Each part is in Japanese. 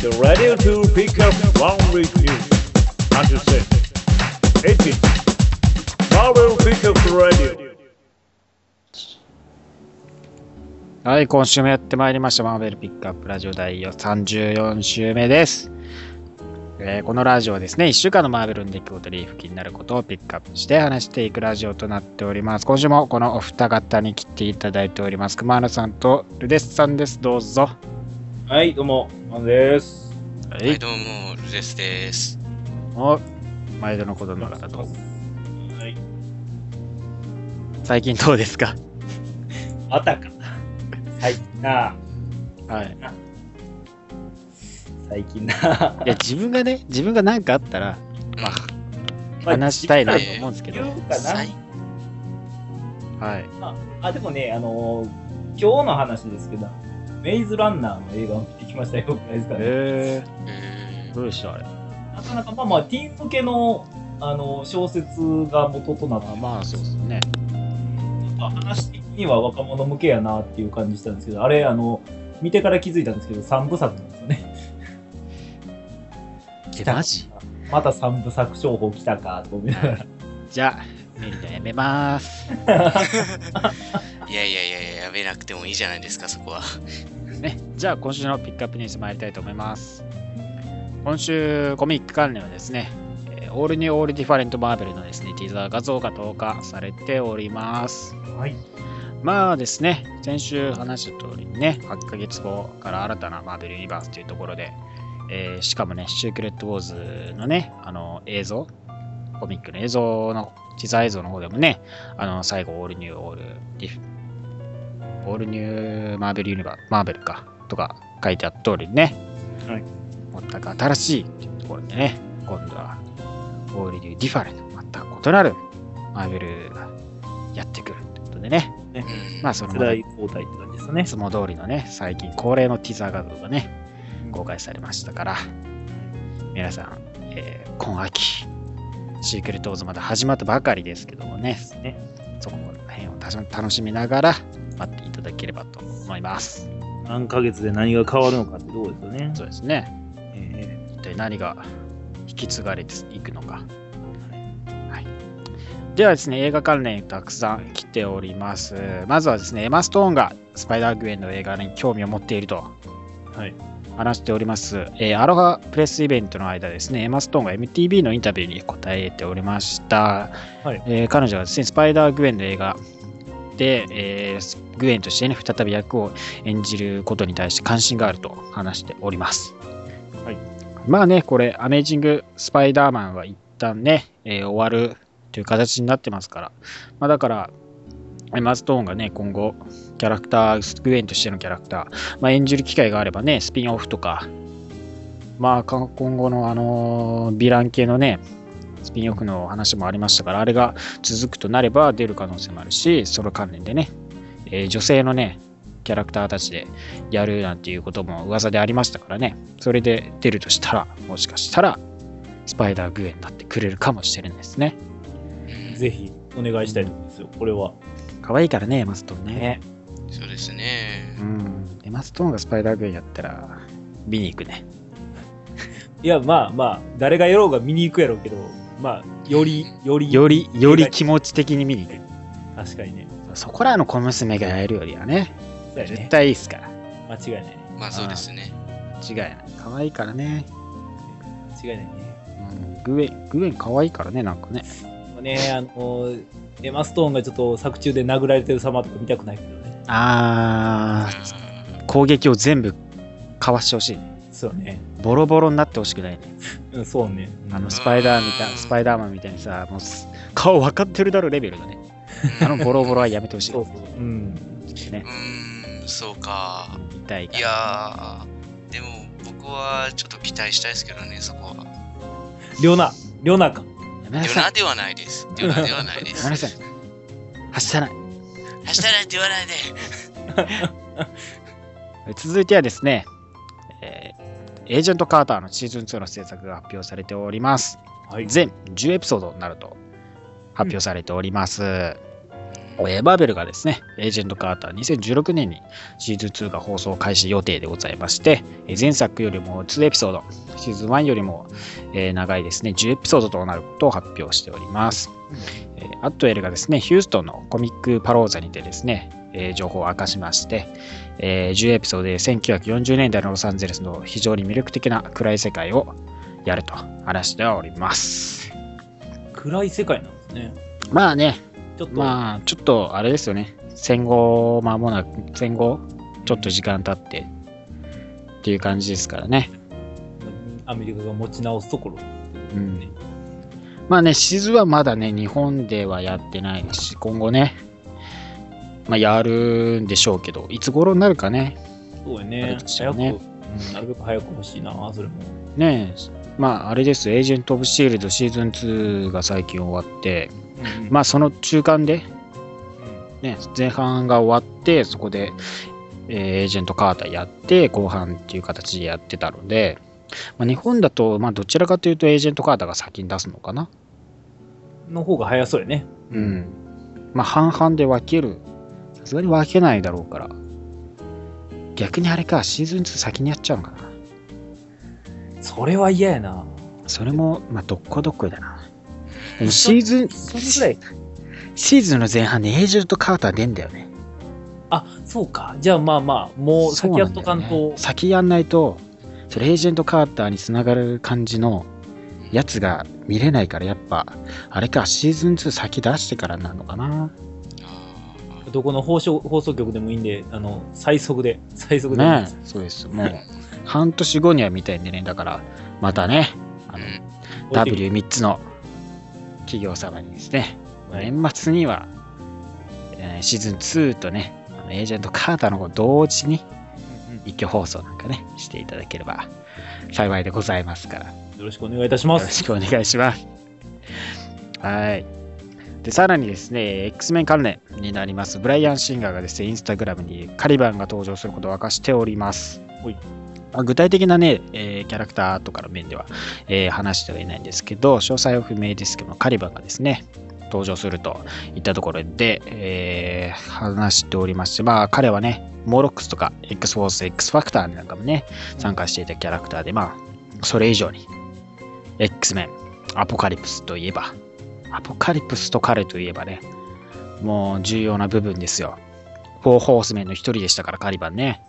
Get ready to pick up one with you. Understand? 18. Marvel Pickup Radio. はい、今週もやってまいりました。マーベルピックアップラジオ第34週目です。えーこのラジオはですね、1週間のマーベルの出来事で気になることをピックアップして話していくラジオとなっております。今週もこのお二方に来ていただいております。熊野さんとルデスさんです。どうぞ。はい、どうも、マンです。ははい、どうも、ルデスです。お毎度のことながらと。はい。最近どうですか？あたか。最近な、はい。最近な。いや、自分がね、自分が何かあったら、まあ、話したいなと思うんですけど。言うかな最はい。ああ、でもね、あのー今日の話ですけど、メイズランナーの映画を見てきましたよ、くらいですかね。ええー、どうでしたあれ？なかなか、まあまあ、ティーン向けの、あの小説が元となってあまあ、そうですね。話的には若者向けやなっていう感じしたんですけど、あれ、あの、見てから気づいたんですけど、3部作なんですよね。え、マジ？また3部作商法来たかと思いながら。じゃあ、見るのやめます。いやいやいやいや、やめなくてもいいじゃないですか、そこは。ね、じゃあ、今週のピックアップニュース参りたいと思います。今週、コミック関連はですね、えーオールニューオールディファレントマーベルのですね、ティザー画像が投下されております。はい。まあですね、先週話した通りにね、8ヶ月後から新たなマーベルユニバースというところで、えーしかもね、シークレットウォーズのね、あの映像、コミックの映像の、ティザー映像の方でもね、あの最後、 All-New All-Diff、All-New Marvel Universe、マーベルか、とか書いてあった通りにね、はい全く新しいっていうところでね、今度は、 All-New Different、全く異なるマーベルがやってくるということでね、うん。まあその世代交代って感じですね。いつも通りのね、最近恒例のティザー画像がね、公開されましたから、皆さん、えー今秋、シークレットウォーズまだ始まったばかりですけどもね、ねそこら辺を楽しみながら待っていただければと思います。何ヶ月で何が変わるのかってとこですよね。そうですね。え一体何が引き継がれていくのか。はい、ではですね、映画関連たくさん来ております。まずはですね、エマ・ストーンがスパイダー・グエンの映画に興味を持っているとーはい。話しております。えーアロハプレスイベントの間ですね、エマ・ストーンが MTV のインタビューに答えておりました。はいえー彼女はですね、スパイダー・グエンの映画で、えーグエンとしてね、再び役を演じることに対して関心があると話しております。はいまあね、これ、アメージング・スパイダーマンは一旦ね、えー終わるという形になってますから、まあ、だから、エマ・ストーンがね、今後、キャラクター、グエンとしてのキャラクター、まあ、演じる機会があればね、スピンオフとか、まあ、今後のあのヴィラン系のね、スピンオフの話もありましたから、あれが続くとなれば出る可能性もあるし、その関連でね、えー女性のね、キャラクターたちでやるなんていうことも噂でありましたからね、それで出るとしたら、もしかしたら、スパイダーグエンになってくれるかもしれないですね。ぜひお願いしたいと思うんですよ、これは。可愛いからね、エマストーンね。ね。そうですねう。ん。エマストーンがスパイダーグエンやったら、見に行くね。いや、まあまあ、誰がやろうが見に行くやろうけど、まあ、より、より、より、より気持ち的に見に行く。確かにね。そこらの小娘がやるよりはね、ね。対いいっすから。間違いないね。まあそうですね。違いない。可愛いからね。間違いないね。うん、グエン、グエン可愛いからね、なんかね。ね、あの、エマ・ストーンがちょっと作中で殴られてる様とか見たくないけどね。あー、攻撃を全部かわしてほしいね。そうね。ボロボロになってほしくないね。うん、そうね。あの、スパイダーみたい、スパイダーマンみたいにさ、もうす、顔分かってるだろレベルだね。あのボロボロはやめてほしい。そうそう。うん。ねう。ーん、そうか。痛いから。いやー、でも僕はちょっと期待したいですけどね、そこは。リョナ、リョナか。デュではないです。デュナではないです。やめなさい。走らない。明日なんて言わないで。続いてはですね、えーエージェント・カーターのシーズン2の制作が発表されております。はい。全10エピソードになると発表されております。えーバーベルがですね、エージェントカーター2016年にシーズン2が放送開始予定でございまして、えー前作よりも2エピソード、シーズン1よりも、えー長いですね、10エピソードとなることを発表しております。えーアットエルがですね、ヒューストンのコミックパローザにてですね、えー情報を明かしまして、えー10エピソードで1940年代のロサンゼルスの非常に魅力的な暗い世界をやると話しております。暗い世界なんですね。まあね、ちょっと、まあちょっとあれですよね、戦後間もなく、戦後ちょっと時間経ってっていう感じですからね。アメリカが持ち直すところ。うんまあね、シーズンはまだね、日本ではやってないし、今後ね、まあやるんでしょうけど、いつ頃になるかね、そうやね。早く、うんなるべく早く欲しいな、それも。ねまああれです、エージェント・オブ・シールドシーズン2が最近終わって、うんまあその中間で、うんね、前半が終わって、そこで、えーエージェントカーターやって、後半っていう形でやってたので、まあ、日本だと、まあ、どちらかというとエージェントカーターが先に出すのかな。の方が早そうやね。うん。まあ、半々で分ける。さすがに分けないだろうから。逆にあれか、シーズン2先にやっちゃうのかな。それは嫌やな。それも、まあ、どっこどっこだな。シーズン、それぐらい。シーズンの前半でエージェントカーター出んだよね。あ、そうか。じゃあまあまあ、もう先やっとかんそうなんだよねと。先やんないと、それエージェントカーターにつながる感じのやつが見れないから、やっぱ、あれか、シーズン2先出してからなのかな。あどこの放送放送局でもいいんで、あの、最速で、最速で。ねえ、そうです。もう、半年後には見たいんでね、だから、またね、あの、ーうん W3 つの企業様にですね、はい年末には、えーシーズン2とね、あのエージェントカーターの方同時に一挙放送なんかね、していただければ幸いでございますから、よよろしくお願いいたします。ろしくお願いします。はい。で、さらにですね、X メン関連になります、ブライアン・シンガーがですね、インスタグラムにカリバンが登場することを明かしております。ほいまあ具体的なね、えーキャラクターとかの面では、えー話してはいないんですけど、詳細は不明ですけども、カリバンがですね、登場するといったところで、えー話しておりまして、まあ彼はね、モーロックスとか X フォース、X ファクターなんかもね、参加していたキャラクターで、まあ、それ以上に、X メン、アポカリプスといえば、アポカリプスと彼といえばね、もう重要な部分ですよ。フォーホースメンの一人でしたから、カリバンね、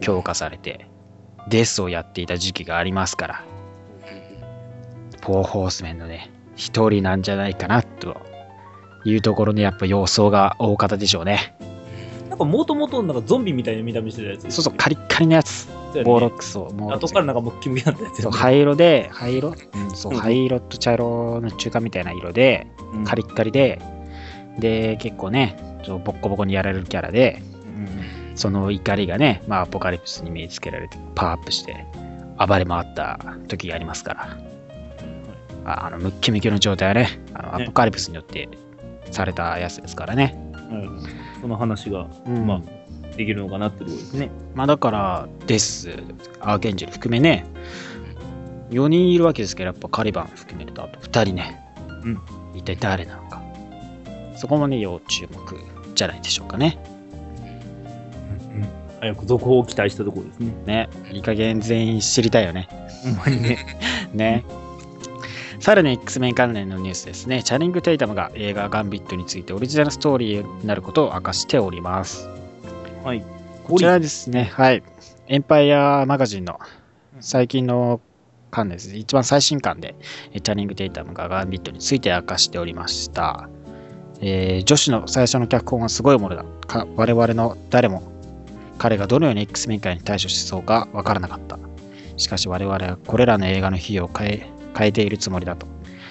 強化されて、デスをやっていた時期がありますから、フォーホースメンのね、一人なんじゃないかな、というところにやっぱ様相が大方でしょうね。なんかもともとなんかゾンビみたいな見た目してたやつですそうそう、カリッカリのやつ。ボーロックスを。もう。後からなんかムッキムキになったやつそう、灰色で、灰色？うん、そう、うん。灰色と茶色の中間みたいな色で、うん。カリッカリで、で、結構ね、ボッコボコにやられるキャラで、うんその怒りがね、まあ、アポカリプスに身につけられて、パワーアップして、暴れ回った時がありますから、ああの、ムッキムキの状態はね、あのねアポカリプスによってされたやつですからね。うんその話が、うんまあ、できるのかなってところですね。まあ、だから、デス、アーケンジェル含めね、4人いるわけですけど、やっぱカリバン含めると、あと2人ね、うん一体誰なのか。そこもね、要注目じゃないでしょうかね。早く続報を期待したところですね。ね、いい加減全員知りたいよね。ほんまにね。ね。さらに X メン関連のニュースですね。チャニング・テイタムが映画ガンビットについてオリジナルストーリーになることを明かしております。はい。こちらですね、はい。エンパイアマガジンの最近の巻です。一番最新巻で、えチャニング・テイタムがガンビットについて明かしておりました。えー女子の最初の脚本はすごいものだ。か我々の誰も彼がどのように X 面会に対処しそうかわからなかった。しかし我々はこれらの映画の費用を変え変えているつもりだと。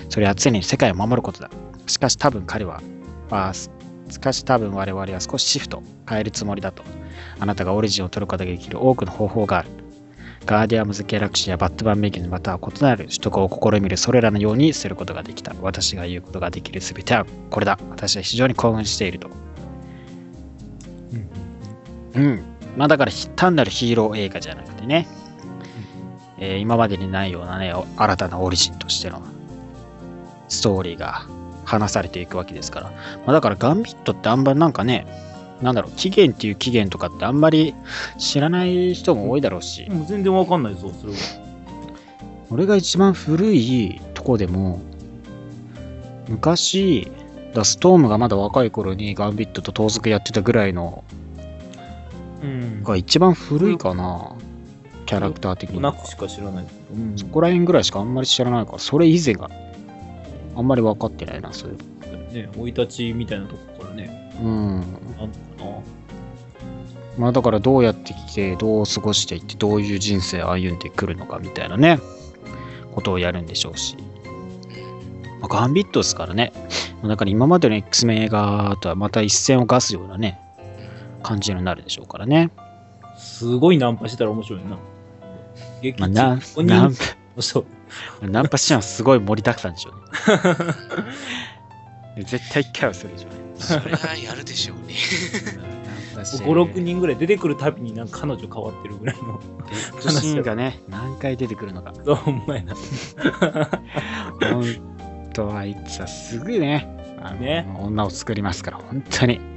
それは常に世界を守ることだ。しかし多分彼は、あししかし多分我々は少しシフト変えるつもりだと。あなたがオリジンを取ることができる多くの方法がある。ガーディアムズ・ギャラクシーやバットマン・メギンまたは異なる取得を試みるそれらのようにすることができた。私が言うことができるすべてはこれだ。私は非常に興奮していると。うん。まあだからひ単なるヒーロー映画じゃなくてね、えー今までにないようなね、お新たなオリジンとしてのストーリーが話されていくわけですから。まあ、だからガンビットってあんまりなんかね、なんだろう、期限っていう期限とかってあんまり知らない人も多いだろうし、もう全然わかんないぞ、それは。俺が一番古いとこでも、昔、だストームがまだ若い頃にガンビットと盗賊やってたぐらいのうん。が一番古いかな、キャラクター的に。しか知らない。うん。そこら辺ぐらいしかあんまり知らないから、それ以前があんまり分かってないな、そういう。ね、生い立ちみたいなとこからね、うん。なんのかまあだからどうやってきて、どう過ごしていって、どういう人生歩んでくるのかみたいなね、ことをやるんでしょうし。まあ、ガンビットですからね。だから今までの X メン映画とはまた一線を画すようなね、感じになるでしょうからね。な。すごいナンパしてたら面白いな。劇まあ、中ナン5ナン人の人ナンパシーンはすごい盛りだくさんでしょうね。絶対一回はするでしょうね。それはやるでしょうね。ナンパシーン5、6人ぐらい出てくるたびになんか彼女変わってるぐらいの。シーンがね、何回出てくるのか。そう、ほんまやな。本当あいつはすぐね、ね女を作りますから、本当に。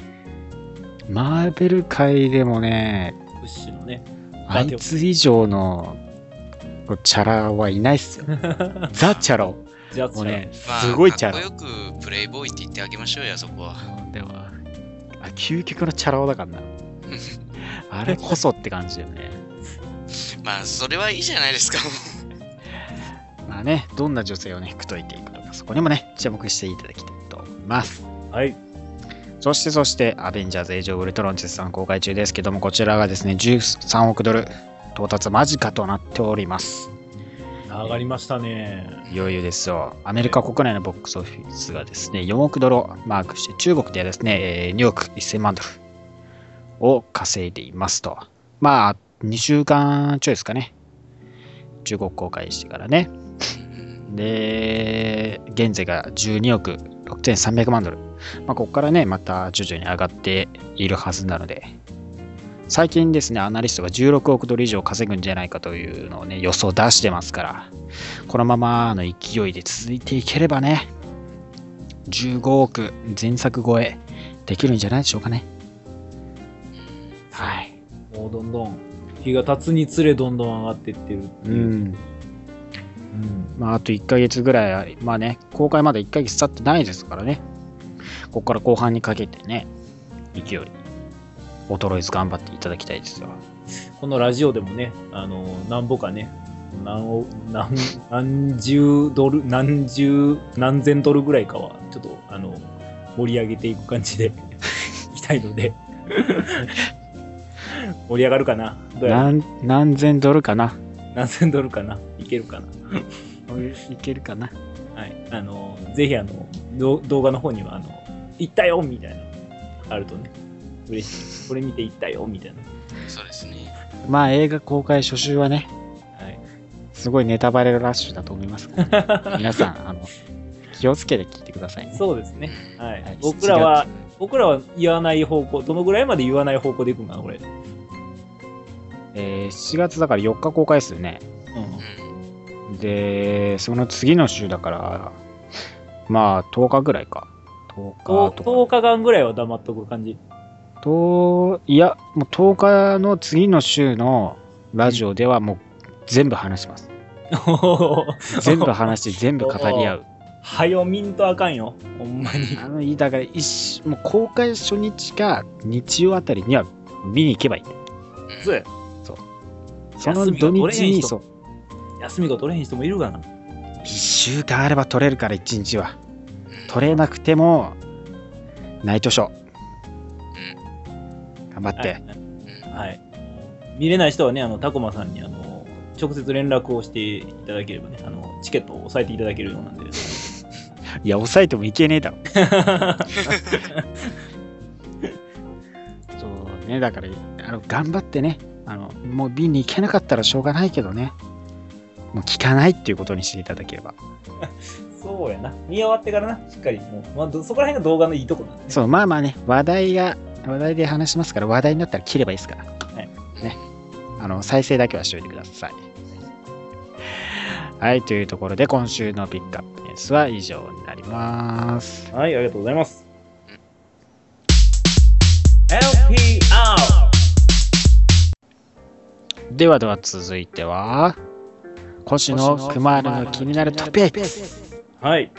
マーベル界でもね、屈指のね。あいつ以上のチャラはいないっすよ。ザ・チャラを。じゃあ、もうね、まあ、すごいチャラかっ。こよくプレイボーイって言ってあげましょうよ、そこは。でも、あ究極のチャラ男だからな。あれこそって感じだよね。まあ、それはいいじゃないですか。まあね、どんな女性をね、くといていくのか、そこにもね、注目していただきたいと思います。はい。そしてそして、アベンジャーズ・エイジ・オブ・ウルトロン絶賛公開中ですけども、こちらがですね、13億ドル到達間近となっております。上がりましたね。いよいよですよ。アメリカ国内のボックスオフィスがですね、4億ドルをマークして、中国ではですね、えー2億1000万ドルを稼いでいますと。まあ、2週間ちょいですかね。中国公開してからね。で、現在が12億6300万ドル。まあ、ここからね、また徐々に上がっているはずなので、最近ですね、アナリストが16億ドル以上稼ぐんじゃないかというのをね、予想出してますから、このままの勢いで続いていければね、15億前作超えできるんじゃないでしょうかね。はい。もうどんどん、日が経つにつれどんどん上がっていってるってういう。ん。うん。まあ、あと1ヶ月ぐらい、まあね、公開まで1ヶ月経ってないですからね。ここから後半にかけてね、勢い、衰えず頑張っていただきたいですよ。このラジオでもね、あの、なんぼかね、何億何何十ドル、何十、何千ドルぐらいかは、ちょっと、あの、盛り上げていく感じで いきたいので、盛り上がるかな？何何千ドルかな。何千ドルかな？いけるかないけるかな はい。あの、ぜひ、あの、ど動画の方には、あの、行ったよみたいなのあるとね、嬉しい。これ見て行ったよみたいな。そうですね。まあ映画公開初週はね、はい。すごいネタバレラッシュだと思いますから、皆さん、あの、気をつけて聞いてくださいね。そうですね。はい。はい僕らは7、僕らは言わない方向、どのぐらいまで言わない方向でいくんかな、これ。うん。えー7月だから4日公開ですよね。うん。で、その次の週だから、まあ10日ぐらいか。10日ととか。10日間ぐらいは黙っとく感じ。と、いや、もう10日の次の週のラジオではもう全部話します。全部話して全部語り合う。はよ見んとあかんよ。ほんまに。あの、いいだから一、もう公開初日か日曜あたりには見に行けばいい。そうや。その土日に、そう、休みが取れへん人もいるがな。1週間あれば取れるから1日は。取れなくても、ナイトショー。頑張って。はい。はい。見れない人はね、あの、タコマさんに、あの、直接連絡をしていただければね、あの、チケットを押さえていただけるようなんで。いや、抑えてもいけねえだろ。そうね、だから、あの頑張ってね、あの、もう瓶に行けなかったらしょうがないけどね、もう聞かないっていうことにしていただければ。そうやな。見終わってからな、しっかり。もうまあ、どそこら辺が動画のいいとこなんで、ね。そう、まあまあね、話題が、話題で話しますから、話題になったら切ればいいですから。はいね。あの、再生だけはしておいてください。はい、というところで、今週のピックアップニュー日は以上になります。はい、ありがとうございます。LPR ではでは続いては、今週のクマールの気になるトピックス。はい。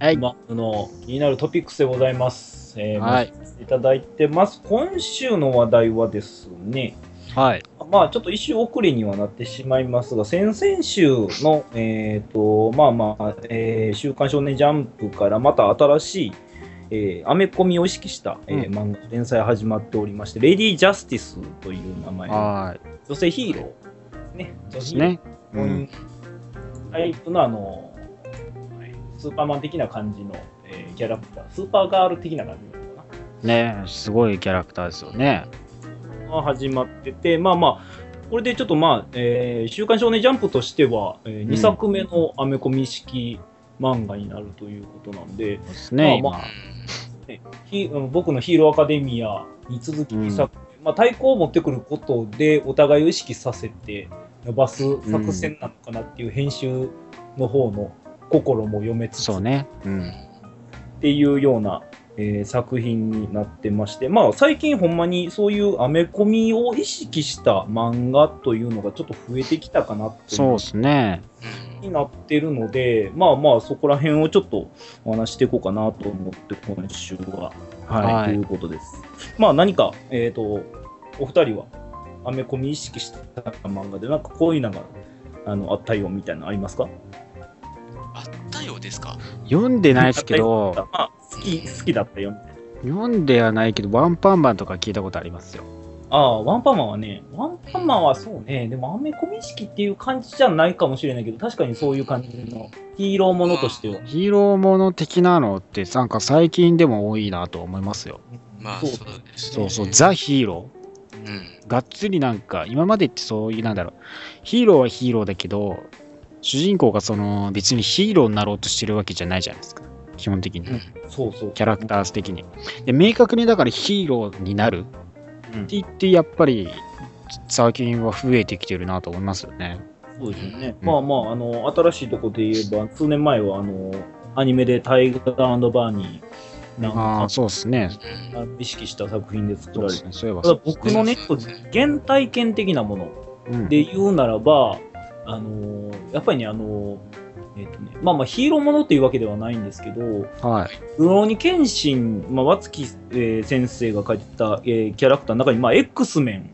はい。マークの気になるトピックスでございます。えー、はい。いただいてます。今週の話題はですね、はい。まあちょっと一周遅れにはなってしまいますが、先々週の、えっ、と、まあまあ、えー週刊少年ジャンプからまた新しい、えーアメコミを意識した、えーうん漫画連載始まっておりまして、レディー・ジャスティスという名前のは女性ヒーローですね。い。女性ヒーローね。うん。タイプのあの、はいスーパーマン的な感じの、えーキャラクター、スーパーガール的な感じなのかな。ねすごいキャラクターですよね。が始まってて、まあまあ、これでちょっとまあ、えー週刊少年ジャンプとしては、えん2作目のアメコミ式漫画になるということなんで、そうですね。まあま今。ヒうん僕のヒーローアカデミアに続き2作目、まあ、対抗を持ってくることでお互いを意識させて伸ばす作戦なのかなっていう編集の方の心も読めつつそうね。うん。っていうような、えー作品になってまして、まあ、最近ほんまにそういうアメコミを意識した漫画というのがちょっと増えてきたかなってそうですね。うんになってるので、まあまあ、そこら辺をちょっとお話していこうかなと思って、今週は。はい、はいということです。まあ、何か、えっ、と、お二人はアメコミ意識した漫画で、なんかこういうのがあのあったよみたいなのありますか？あったようですか？読んでないですけど、まあ、好き、好きだったよみたいな。読んではないけど、ワンパンマンとか聞いたことありますよ。ああ、ワンパンマンはね、ワンパンマンはそうね、でもアメコミ意識っていう感じじゃないかもしれないけど、確かにそういう感じのヒーローものとしては。ヒーローもの的なのって、なんか最近でも多いなと思いますよ。まあそうですね。そうそう、ザ・ヒーロうん。ー。がっつりなんか、今までってそういう、なんだろう、ヒーローはヒーローだけど、主人公がその別にヒーローになろうとしてるわけじゃないじゃないですか。基本的に。うんそうそう。キャラクター的に。で、明確にだからヒーローになるうんって言って、やっぱり最近は増えてきてるなと思いますよね。そうですよね。うんまあまあ、あの、新しいとこで言えば、数年前は、あの、アニメでタイガーバーニーああ、そうですね。意識した作品で作られてね。そういえばただそうです僕のね、原体験的なものうんで言うならば、あのやっぱりね、あのえっ、とね、まあまあヒーローものっていうわけではないんですけど、はい。ルローニケンシン、まあ、和月、えー先生が書いてた、えーキャラクターの中に、まあ、X メン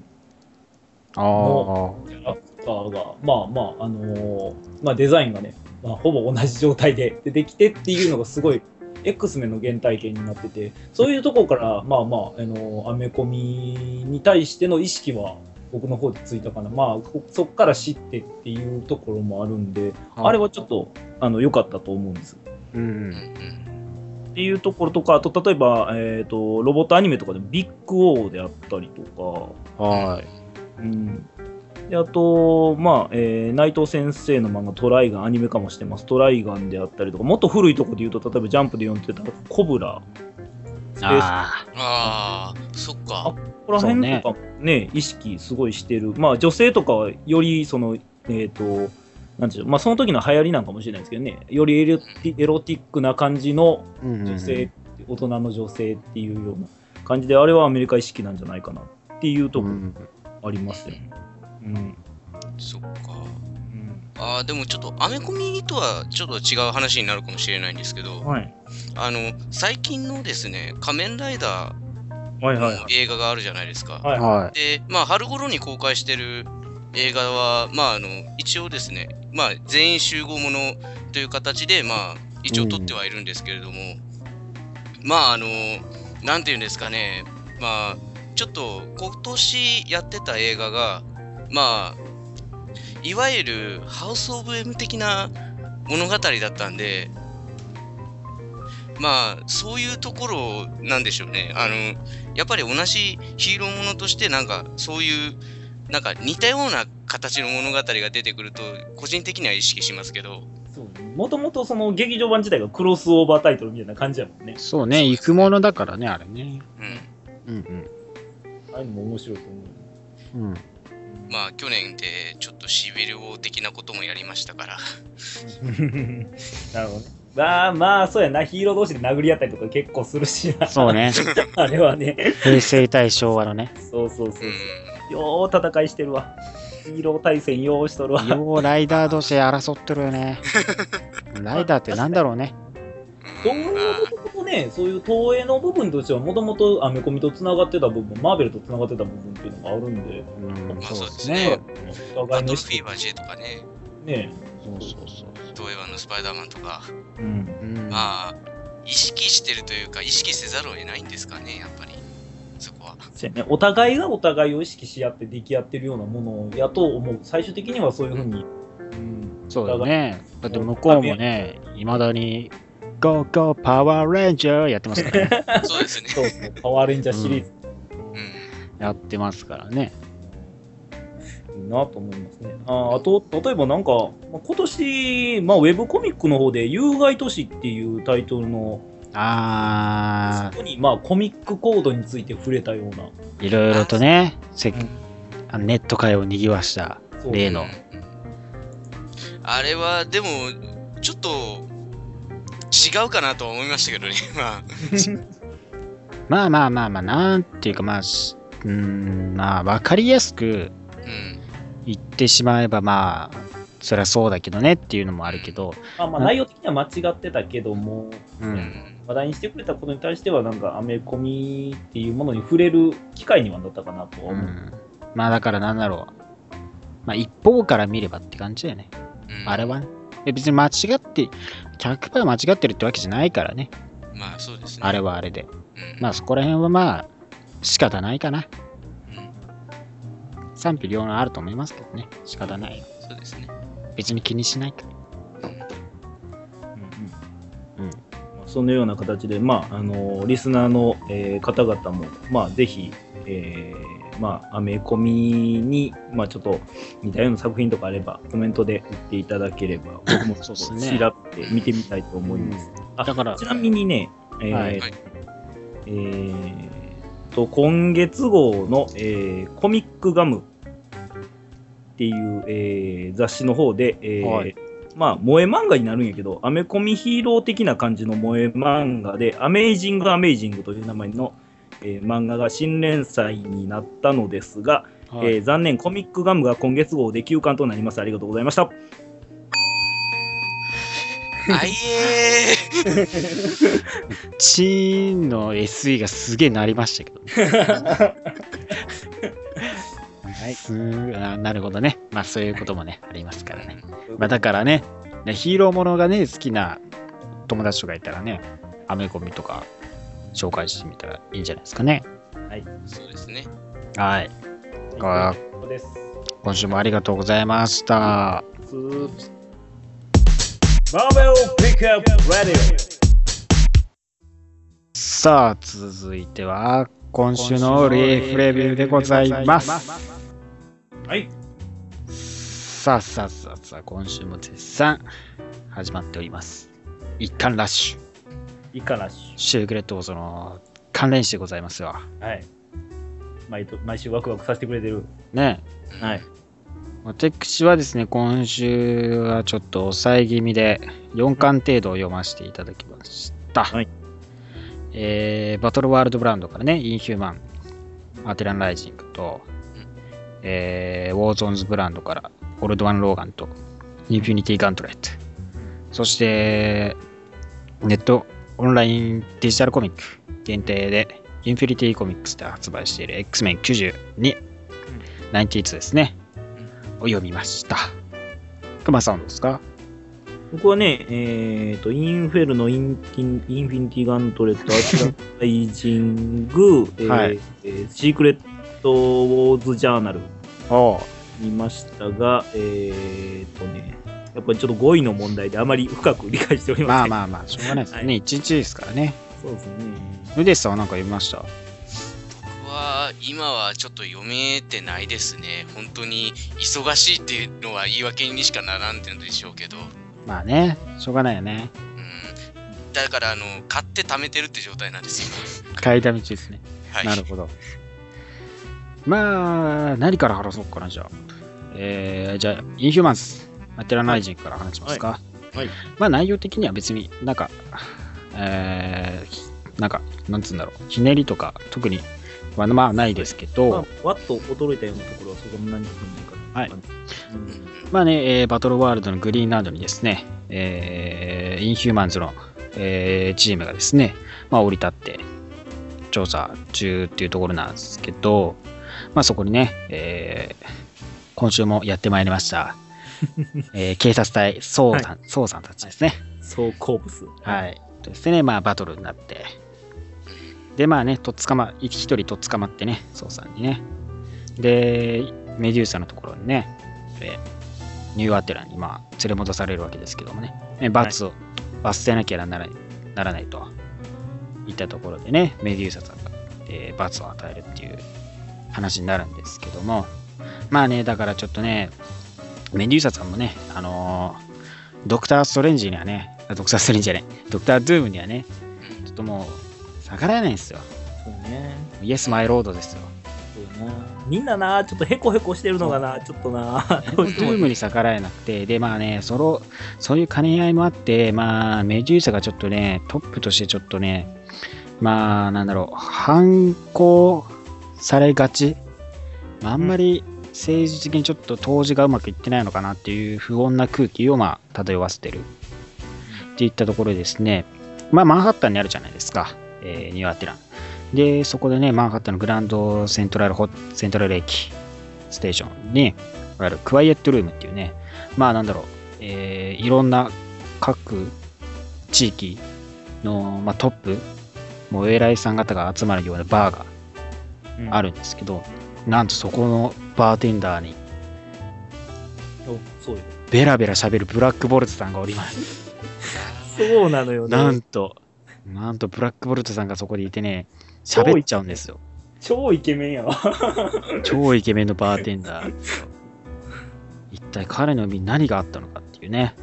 ああ。キャラクターが、まあまあ、あのーまあ、デザインがね、まあ、ほぼ同じ状態で出てきてっていうのがすごい、X メンの原体験になってて、そういうところから、まあまあ、あのーアメコミに対しての意識は、僕の方でついたかな。まあ、こそっから知ってっていうところもあるんで、あれはちょっと、あの、良かったと思うんです。う。うんんっていうところとか、あと例えば、えー、とロボットアニメとかでもビッグオーであったりとか、はい。うん、であと、まあえー内藤先生の漫画トライガン、アニメ化もしてます、トライガンであったりとか、もっと古いところで言うと、例えばジャンプで読んでたコブラ、スペースあああ、そっか。ここら辺とかもね、意識すごいしてる、まあ女性とかはよりその、えっ、と、なんていうのまあ、その時の流行りなんかもしれないですけどね、よりエロティエロティックな感じのあ。うんうんうん女性、大人の女性っていうような感じで、あれはアメリカ意識なんじゃないかなっていうとこうんありますよ。うん。そっか。うんああ、でもちょっとアメコミとはちょっと違う話になるかもしれないんですけど、はい。あの、最近のですね、仮面ライダーの。映画があるじゃないですか。はいはい。で、まあ、春頃に公開してる映画は、まあ、あの、一応ですね、まあ、全員集合ものという形で、まあ、一応撮ってはいるんですけれども、まあ、あの、なんていうんですかね、まあ、ちょっと今年やってた映画が、まあ、いわゆるハウス・オブ・エム的な物語だったんで、まあ、そういうところなんでしょうね。あの、やっぱり同じヒーローものとして、なんか、そういう、なんか似たような形の物語が出てくると、個人的には意識しますけど、もともとその劇場版自体がクロスオーバータイトルみたいな感じやもんね。そうね、行くものだからね、あれね。うん。うんああいうのも面白いと思う。うん。うん。まあ、去年でちょっとシビル王的なこともやりましたから、なるほどね。まあまあ、そうやな、ヒーロー同士で殴り合ったりとか結構するしな。そうね。あれはね。平成対昭和のね。そうそうそうそうう。ん。よう戦いしてるわ。ヒーロー対戦ようしとるわ。ようライダー同士で争ってるよね。ライダーってなんだろうね。東映はもともとね、そういう東映の部分としては、もともとアメコミとつながってた部分、マーベルとつながってた部分っていうのがあるんで、うん、まあそうですそうね。おバ互いのトルフィーバー J とかね、ね、そうそうそう。東映版のスパイダーマンとか、うん、うん、まあ、意識してるというか、意識せざるを得ないんですかね、やっぱり。そこは。そうやね、お互いがお互いを意識し合って出来合ってるようなものやと思う。最終的にはそういうふうに。うん、そうだね。だって向こうもね、いまだに、Go Go Power Ranger やってますからね。そうですね。そうそう、パワーレンジャーシリーズ、うん。やってますからね。いいなと思いますね。ああと、例えばなんか、まあ今年、まあ、ウェブコミックの方で、有害都市っていうタイトルの、あそこに、まあ、コミックコードについて触れたような。ー、いろいろとね、せうんあネット界を賑わしたそう例のうん。あれは、でも、ちょっと、違うかなとは思いましたけどね。まあ、まあまあまあまあ、なんていうかまあ、しうーん、まあ、わかりやすくうん。言ってしまえばまあ、そりゃそうだけどねっていうのもあるけど、まあ、まあ内容的には間違ってたけども、う。うんん。話題にしてくれたことに対しては、なんか、アメコミっていうものに触れる機会にはなったかなとは思う。うん、まあだからなんだろう。まあ一方から見ればって感じだよね。うんあれはね。え別に間違って、100%間違ってるってわけじゃないからね。まあ、そうですね。あれはあれで。うん。まあそこら辺はまあ、仕方ないかな。うん賛否両論あると思いますけどね。仕方ないよ。そうですね。別に気にしないから。うんうんうそのような形で、まあ、あのリスナーの、えー方々も、まあ、ぜひ、えーまあ、アメコミに、まあ、ちょっと似たような作品とかあれば、コメントで言っていただければ、僕もちょっと調べて見てみたいと思います。あだからちなみにね、えーはい。はいえーと今月号の、えーコミックガムっていう、えー雑誌の方で、えーはい。まあ、萌え漫画になるんやけど、アメコミヒーロー的な感じの萌え漫画で、アメイジング・アメイジングという名前の、えー漫画が新連載になったのですが、はいえー残念、コミックガムが今月号で休刊となります。ありがとうございました。あいえチーンの SE がすげえなりましたけどね。はいすーあなるほどね。まあそういうこともね、ありますからね。ー。まあだからね、ねヒーローものがね、好きな友達とかいたらね、アメコミとか紹介してみたらいいんじゃないですかね。そうですね。はい。はいです。今週もありがとうございました。さあ、続いては、今週のリーフレビューでございます。はい。さあさあさあさあ、今週も絶賛始まっております。一貫ラッシュ。いいかなし。シュークレットをその関連してございますわ。はい。毎と毎週ワクワクさせてくれてる。ねうんはい。私はですね、今週はちょっと抑え気味で4巻程度を読ませていただきました。はいえーバトルワールドブランドからね、インヒューマン、アテランライジングと、えーウォーゾーンズブランドからオルドワン・ローガンとインフィニティ・ガントレット、そしてネットオンラインデジタルコミック限定でインフィニティコミックスで発売している X-Men92、92ですね。を読みました。熊さんですか？僕はね、えっ、と、インフェルノ、インティインフィニティガントレット、アテランライジング、えーはいえーシークレット・ウォーズ・ジャーナルを見ましたが、えっ、とね、やっぱりちょっと語彙の問題であまり深く理解しておりません。まあまあまあ、しょうがないですね。は一日ですからね。そうですね。ルデスさんは何か読みました？僕は今はちょっと読めてないですね。本当に忙しいっていうのは言い訳にしかならんってんでしょうけど。まあね、しょうがないよね。うん。だから、あの、買って貯めてるって状態なんですよ。買いだ道ですね。はい。なるほど。まあ、何から話そうかな、じゃあ。えー、じゃあ、インヒューマンス、アテラナイジンから話しますか？はい。まあ内容的には別になんか、えー、なんか、なんつうんだろう、ひねりとか特にはまあないですけど、まあ、わっと驚いたようなところはそんなにないかな。はい。うんまあね、えーバトルワールドのグリーンランドにですね、えーインヒューマンズの、えーチームがですね、まあ降り立って調査中っていうところなんですけど、まあそこにね、えー今週もやってまいりました、えー警察隊、ソウさん、ソウさんたちですね。そう、好物。はい。とですね、まあバトルになって、で、まあね、とっ捕ま、一人とっ捕まってね、ソウさんにね。で、メデューサのところにね、えーニューアテラにまあ連れ戻されるわけですけどもね、ね罰を、罰せなきゃならないならないといったところでね、メデューサさんが、えー罰を与えるっていう話になるんですけども、まあね、だからちょっとね、メデューサさんもね、あのードクター・ストレンジにはね、あドクター・ストレンジじゃない、ドクター・ドゥームにはね、ちょっともう逆らえないんですよ。そうね。イエス・マイ・ロードですよ。そうな。みんなな、ちょっとヘコヘコしてるのがな、ちょっとな。ドゥームに逆らえなくて、で、まあね、その、そういう兼ね合いもあって、まあ、メデューサがちょっとね、トップとしてちょっとね、まあ、なんだろう、反抗されがち、まああんまり政治的にちょっと当時がうまくいってないのかなっていう不穏な空気を、まあ、漂わせてるっていったところでですね、まあ、マンハッタンにあるじゃないですか、えーニューアテラン。で、そこでね、マンハッタンのグランドセントラルホセントラル駅ステーションに、いわゆるクワイエットルームっていうね、まあなんだろう、えーいろんな各地域の、まあ、トップ、もうお偉いさん方が集まるようなバーがある。るんですけど、なんとそこのバーテンダーにおそうよ。ベラベラ喋るブラックボルトさんがおります。そうなのよね。なんと、なんとブラックボルトさんがそこにいてね、喋っちゃうんですよ。超イケメンやわ。超イケメンのバーテンダー。一体彼の身に何があったのかっていうね、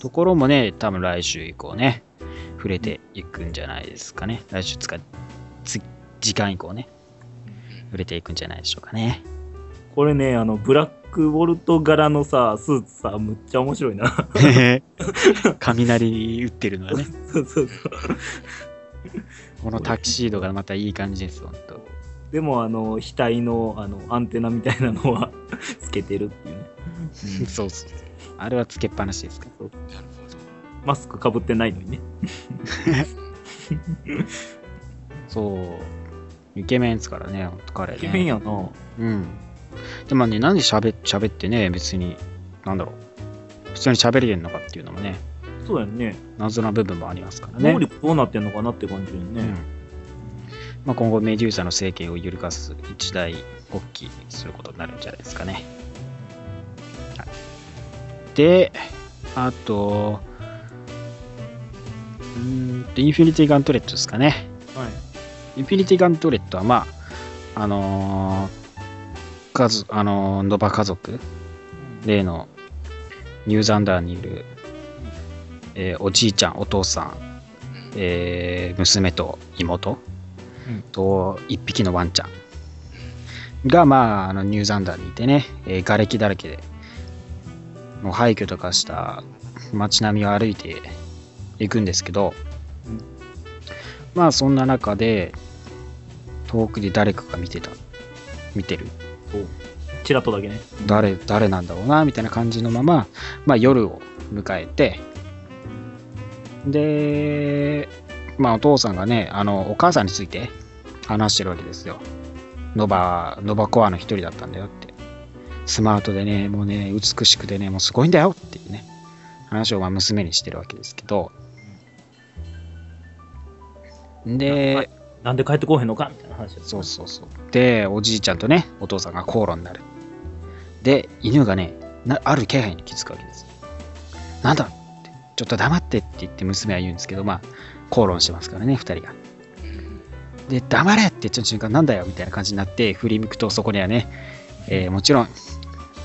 ところもね、多分来週以降ね、触れていくんじゃないですかね。来週つか、つ時間以降ね、触れていくんじゃないでしょうかね。これね、あの、ブラックボルト柄のさ、スーツさ、むっちゃ面白いな。雷打ってるのはね、そうそうそう。このタキシードがまたいい感じです、ほんと。でも、あの、額の、あの、アンテナみたいなのは つけてるっていうね。そうそう。あれはつけっぱなしですか？ら。なるほど。マスクかぶってないのにね。そう。イケメンですからね、彼ね。イケメンやな。うん。でもね、なんで喋喋ってね、別に、なんだろう、普通に喋れてんのかっていうのもね、そうやんね。謎な部分もありますからね。能力どうなってんのかなって感じよね。うんまあ、今後、メデューサの政権を揺るがす一大国旗することになるんじゃないですかね。はい、で、あと、うーんと、インフィニティガントレットですかね。はい。インフィニティガントレットは、まあ、あのー家族、あのーノバ家族、例のニューザンダーにいる、えーおじいちゃん、お父さん、えー娘と妹、うん。と一匹のワンちゃん。が、まあ、あのニューザンダーにいてね、えー瓦礫だらけで、もう廃墟とかした街並みを歩いていくんですけど、うん。まあそんな中で遠くで誰かが見てた見てるそう。チラッとだけね。誰誰なんだろうなみたいな感じのまま、まあ、夜を迎えてでまあお父さんがねあのお母さんについて話してるわけですよノバノバコアの一人だったんだよってスマートでねもうね美しくてねもうすごいんだよっていうね話をまあ娘にしてるわけですけどで、なんで帰ってこうへんのかみたいな話やそうそうそう。で、おじいちゃんとね、お父さんが口論になる。で、犬がね、なある気配に気づくわけです。なんだって、ちょっと黙ってって言って娘は言うんですけど、まあ、口論してますからね、二人が。で、黙れって言った瞬間、なんだよみたいな感じになって、振り向くと、そこにはね、えーもちろん、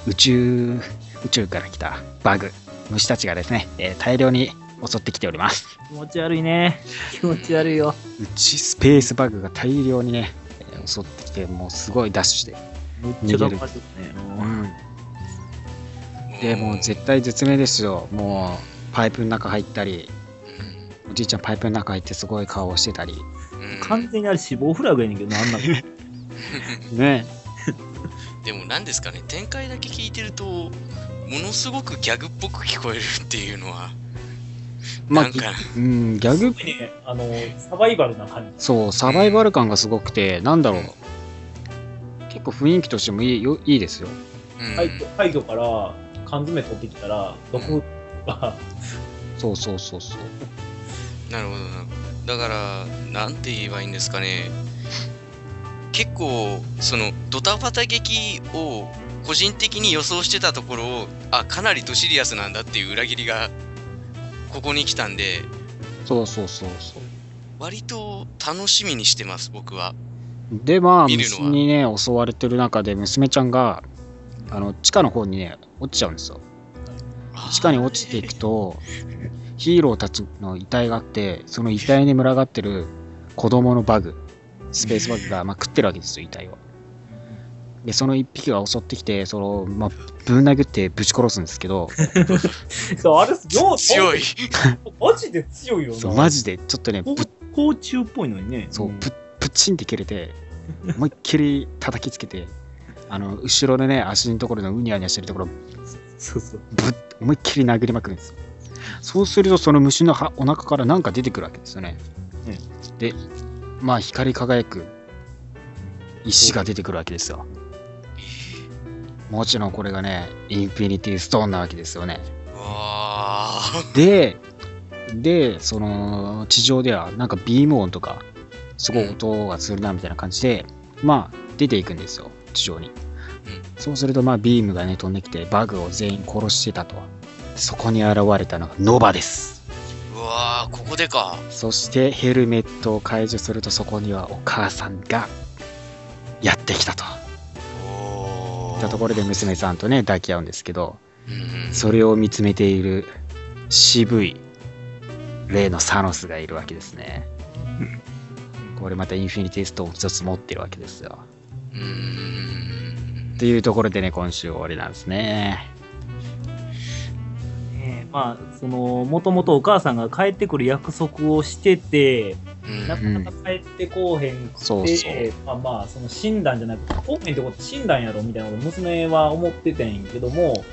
宇宙、宇宙から来たバグ、虫たちがですね、えー大量に襲ってきております。気持ち悪いね。気持ち悪いよ。うちスペースバグが大量にね、えー襲ってきて、もうすごいダッシュで。めっちゃ頑張ってるね。うん。でもう絶対絶命ですよ。もパイプの中入ったり、うんおじいちゃんパイプの中入ってすごい顔をしてたり、うん完全にあれ死亡フラグやねんけど、なんなん ね、でも何ですかね展開だけ聞いてるとものすごくギャグっぽく聞こえるっていうのはまあギャグ、ね、あの、サバイバルな感じ。そう、サバイバル感がすごくて、なんだろう、結構雰囲気としてもいいよいいですよ。うん。から缶詰取ってきたら、毒が、そうそうそうそう。なるほどな。だからなんて言えばいいんですかね。結構そのドタバタ劇を個人的に予想してたところをあかなりドシリアスなんだっていう裏切りがここに来たんでそうそうそうそう。割と楽しみにしてます僕はで、まあ、見るのは娘にね、襲われてる中で、娘ちゃんが、あの、地下の方にね、落ちちゃうんですよ。地下に落ちていくと、ヒーローたちの遺体があって、その遺体に群がってる子供のバグ、スペースバグが、まあ、食ってるわけですよ、遺体を。で、その一匹が襲ってきて、その、まあ、ぶん殴ってぶち殺すんですけど、そう、あれ、よう、強い マジで強いよな。そうマジで、ちょっとね、ぶ甲虫っぽいのにね。そう、んぶぶっちんって切れて、思いっきり叩きつけて、あの、後ろでね、足のところのうにゃうにゃしてるところ、そうそう。ぶっ思いっきり殴りまくるんですよ。そうすると、その虫のはお腹からなんか出てくるわけですよね。で、まあ、光り輝く石が出てくるわけですよ。もちろんこれがね、インフィニティストーンなわけですよね。で、で、その、地上ではなんかビーム音とか、すごい音がするなみたいな感じで、まあ、出ていくんですよ、地上に。そうすると、まあ、ビームがね、飛んできて、バグを全員殺してたと。そこに現れたのがノバです。うわーここでかそして、ヘルメットを解除すると、そこにはお母さんがやってきたと。ったところで娘さんとね、抱き合うんですけど、うんそれを見つめている渋い例のサノスがいるわけですね。これまたインフィニティストーンを一つ持ってるわけですよ。うーんっていうところでね、今週終わりなんですね。ねまあ、その、もともとお母さんが帰ってくる約束をしてて、うんなかなか帰ってこうへんくて、そうそうまあまあ、その死んだんじゃなくて、こうへんってこと死んだんやろみたいなこと娘は思ってたんやけども、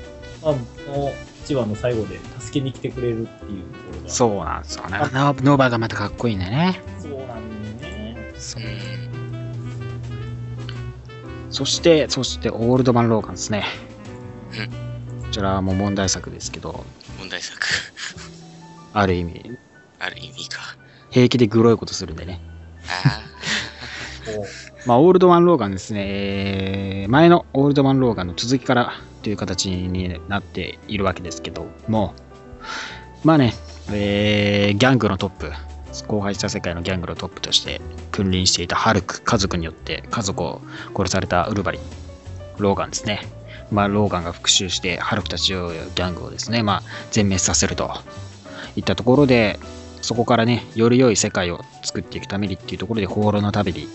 まあ、この1話の最後で助けに来てくれるっていうところが。そうなんですよね。ノノーバがまたかっこいいんだよね。そうなんだよね。そううんそして、そして、オールドマン・ローガンですね。うこちらはもう問題作ですけど、問題作ある意味、ある意味か平気でグロいことするんでね。まあ、オールドマン・ローガンですね、えー前のオールドマン・ローガンの続きからという形になっているわけですけども、まあね、えーギャングのトップ、荒廃した世界のギャングのトップとして君臨していたハルク、家族によって家族を殺されたウルバリン、ローガンですね。まあ、ローガンが復讐して、ハルクたちを、ギャングをですね、まあ、全滅させるといったところで、そこからね、より良い世界を作っていくためにっていうところで、放浪の旅に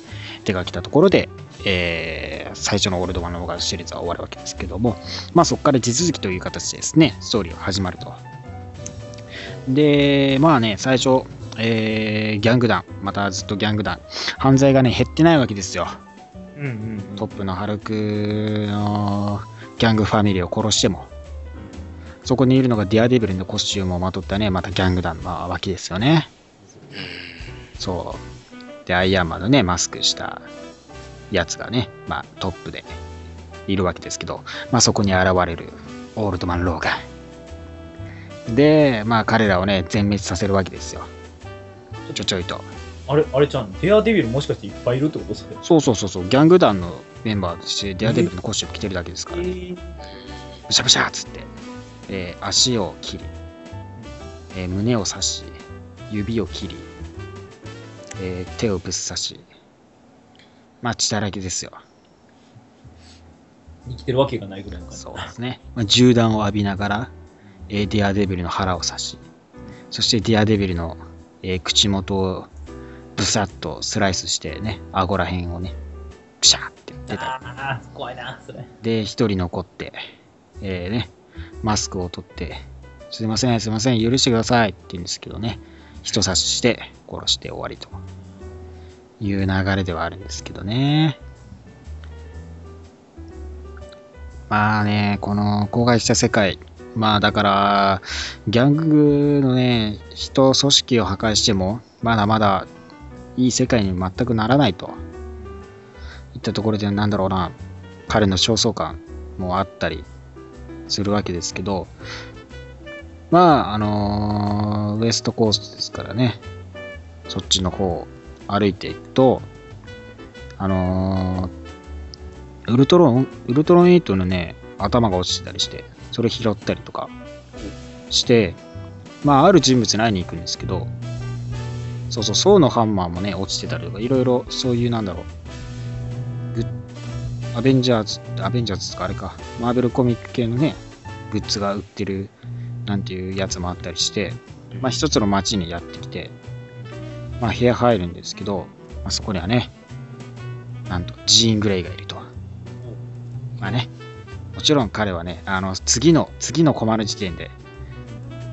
手が来たところで、えー最初のオールドマンのオーガンシリーズは終わるわけですけども、まあそこから地続きという形でですね、ストーリーが始まると。で、まあね、最初、えーギャング団、またずっとギャング団、犯罪がね、減ってないわけですよ。ううんうんうん。トップのハルクのギャングファミリーを殺しても、そこにいるのがディアデビルのコスチュームをまとったね、またギャング団の脇ですよね。うんそう。で、アイアンマンのね、マスクしたやつがね、まあトップでいるわけですけど、まあそこに現れるオールドマン・ローガン。で、まあ彼らをね、全滅させるわけですよ。ちょちょいと。あれ、あれちゃん、デアデビルもしかしていっぱいいるってことそれ。そうそうそうそう、ギャング団のメンバーとしてディアデビルのコスチューム着てるだけですから、ね、ーブシャブシャーっつって、えー足を切り、えー胸を刺し、指を切り、えー手をぶっ刺し、まあ血だらけですよ。生きてるわけがないぐらいの感じ。そうですね。まあ、銃弾を浴びながら、えーディアデビルの腹を刺し、そしてディアデビルの、えー口元をブサッとスライスしてね、顎ら辺をね、プシャーって出たりああ、怖いな、それ。で、一人残って、えーね、マスクを取って、すいません、すいません、許してくださいって言うんですけどね、人差しして殺して終わりと。いう流れではあるんですけどね。まあね、この荒廃した世界、まあだから、ギャングのね、人、組織を破壊しても、まだまだいい世界に全くならないと。いったところで、なんだろうな、彼の焦燥感もあったりするわけですけど、まあ、あのーウエストコーストですからね、そっちの方を歩いていくと、あのーウルトロン、ウルトロン8のね、頭が落ちてたりして、それ拾ったりとかして、まあ、ある人物に会いに行くんですけど、そうそう、ソウのハンマーもね、落ちてたりとか、いろいろそういう、なんだろう、アベンジャーズ、アベンジャーズとかあれか、マーベルコミック系のね、グッズが売ってる、なんていうやつもあったりして、まあ、一つの街にやってきて、まあ、部屋入るんですけど、まあ、そこにはね、なんと、ジーン・グレイがいると。まあね、もちろん彼はね、あの、次の、次のコマの時点で、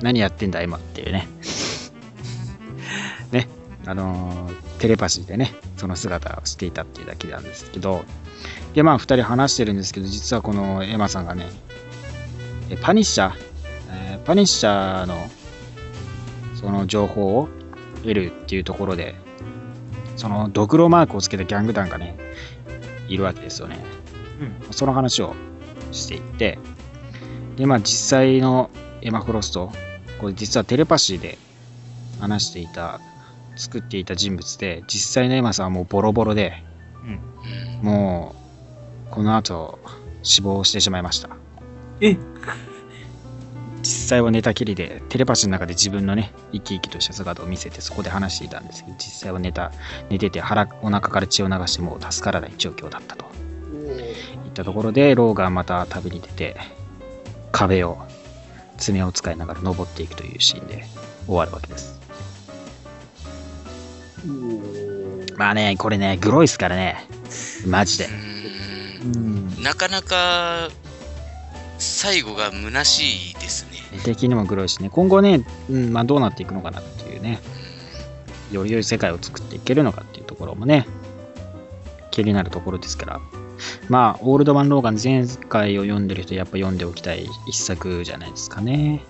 何やってんだ、今っていうね。ね、あのーテレパシーでね、その姿をしていたっていうだけなんですけど、で、まあ、二人話してるんですけど、実はこのエマさんがね、えパニッシャー、えーパニッシャーの、その情報を得るっていうところで、そのドクロマークをつけたギャング団がね、いるわけですよね。うん。その話をしていって、で、まあ実際のエマ・フロスト、これ実はテレパシーで話していた、作っていた人物で、実際のエマさんはもうボロボロで、うんもう、この後、死亡してしまいました。え？実際は寝たきりで、テレパシーの中で自分のね、生き生きとした姿を見せて、そこで話していたんですけど、実際は寝た、寝てて腹、お腹から血を流してもう助からない状況だったと。いったところで、ローがまた旅に出て、壁を、爪を使いながら登っていくというシーンで終わるわけです。まあね、これね、グロいっすからね。マジで。うんうん。なかなか最後が虚しいですね。絵的にもグロいしね、今後ね、うんまあ、どうなっていくのかなっていうね、より良い世界を作っていけるのかっていうところもね、気になるところですから、まあ、オールドマン・ローガン前回を読んでる人、やっぱ読んでおきたい一作じゃないですかね。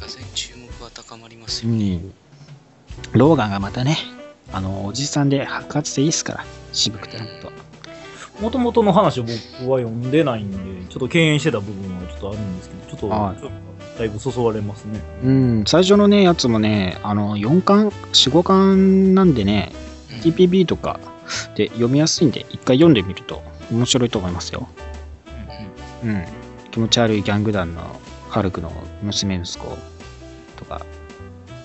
がぜ注目は高まりますうよね。ん。ローガンがまたね、あの、おじさんで白髪でいいっすから、渋くてほんと。もともとの話を僕は読んでないんで、ちょっと敬遠してた部分はちょっとあるんですけど、ちょっと、はいちょっとだいぶそそわれますね。うん、最初のね、やつもね、あの、4巻、4、5巻なんでね、うん TPB とかで読みやすいんで、一回読んでみると面白いと思いますよ。うん。気持ち悪いギャング団のハルクの娘息子とか、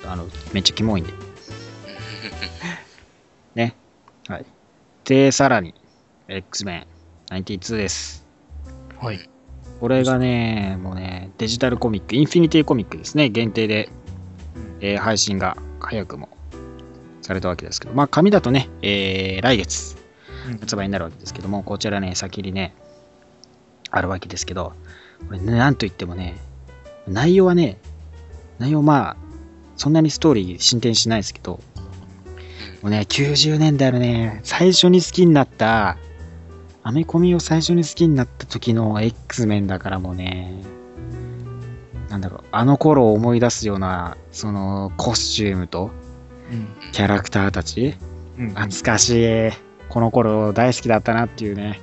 あの、めっちゃキモいんで。で、さらに、X メン92です。はい。これがね、もうね、デジタルコミック、インフィニティコミックですね、限定で、えー配信が早くもされたわけですけど、まあ、紙だとね、えー来月発売になるわけですけども、こちらね、先にね、あるわけですけど、これ、ね、なんといってもね、内容はね、内容まあ、そんなにストーリー進展しないですけど、もうね、90年代のね、最初に好きになった、アメコミを最初に好きになった時の X メンだからもうね、なんだろう、あの頃を思い出すような、そのコスチュームとうん。キャラクターたち、うん。懐かしい。この頃大好きだったなっていうね。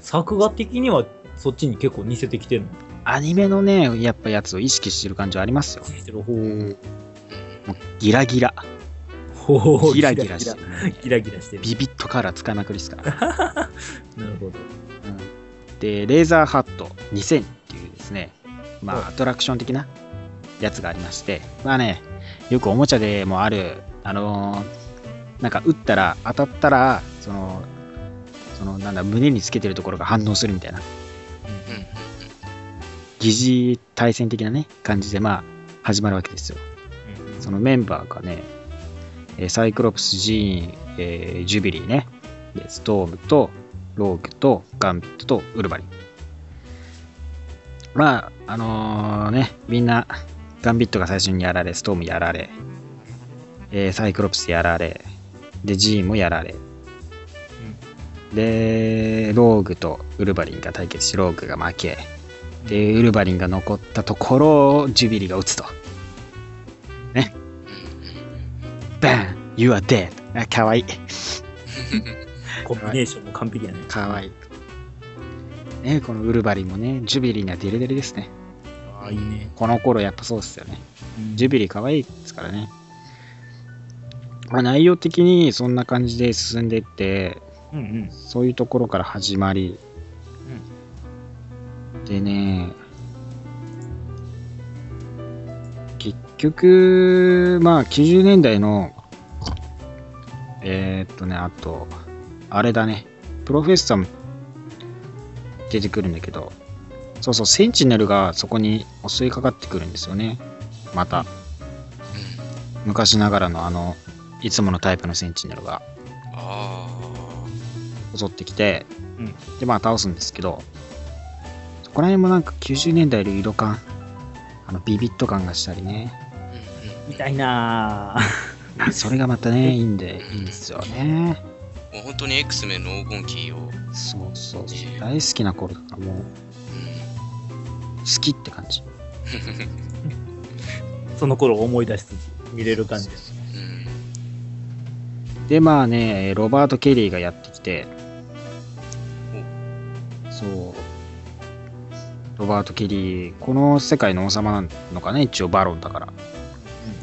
作画的にはそっちに結構似せてきてるの？アニメのね、やっぱやつを意識してる感じはありますよ。ギラギラ。ギラギラしてギラギラしてる。ビビットカラー使いまくりですから。なるほど。うんで、レーザーハット2000っていうですね、まはいあ、アトラクション的なやつがありまして、まあね、よくおもちゃでもある、あのーなんか撃ったら、当たったら、その、その、なんだ、胸につけてるところが反応するみたいな、疑似対戦的なね、感じで、まあ、始まるわけですよ。そのメンバーがね、えーサイクロプス、ジーン、えージュビリーね、でストームと、ローグと、ガンビットと、ウルバリン。まあ、あのね、みんな、ガンビットが最初にやられ、ストームやられ、えーサイクロプスやられ、で、ジーンもやられ、で、ローグとウルヴァリンが対決し、ローグが負け、で、ウルヴァリンが残ったところをジュビリが撃つと。バン !You are dead! あ、かわいい。コンビネーションも完璧やね。かわいい。ね、このウルヴァリンもね、ジュビリにはデレデレですね。ああ、いいね。この頃やっぱそうですよね。ジュビリ可愛いですからね。まあ、内容的にそんな感じで進んでいって、うんうん。そういうところから始まり、でね、局、まあ90年代の、えーっとね、あと、あれだね、プロフェッサーも出てくるんだけど、そうそう、センチネルがそこに襲いかかってくるんですよね。また、昔ながらのあの、いつものタイプのセンチネルが。あ襲ってきて、うん。で、まあ倒すんですけど、そこら辺もなんか90年代の色感、あのビビット感がしたりね、みたいなぁ。それがまたね、いいんで、いいんですよね。もう本当に X メンの黄金期を、そうそうそう、大好きな頃だからもう、うん好きって感じ。その頃を思い出しつつ見れる感じです。うんで、まあね、ロバート・ケリーがやってきて、そう、ロバート・ケリー、この世界の王様なのかね、一応バロンだから。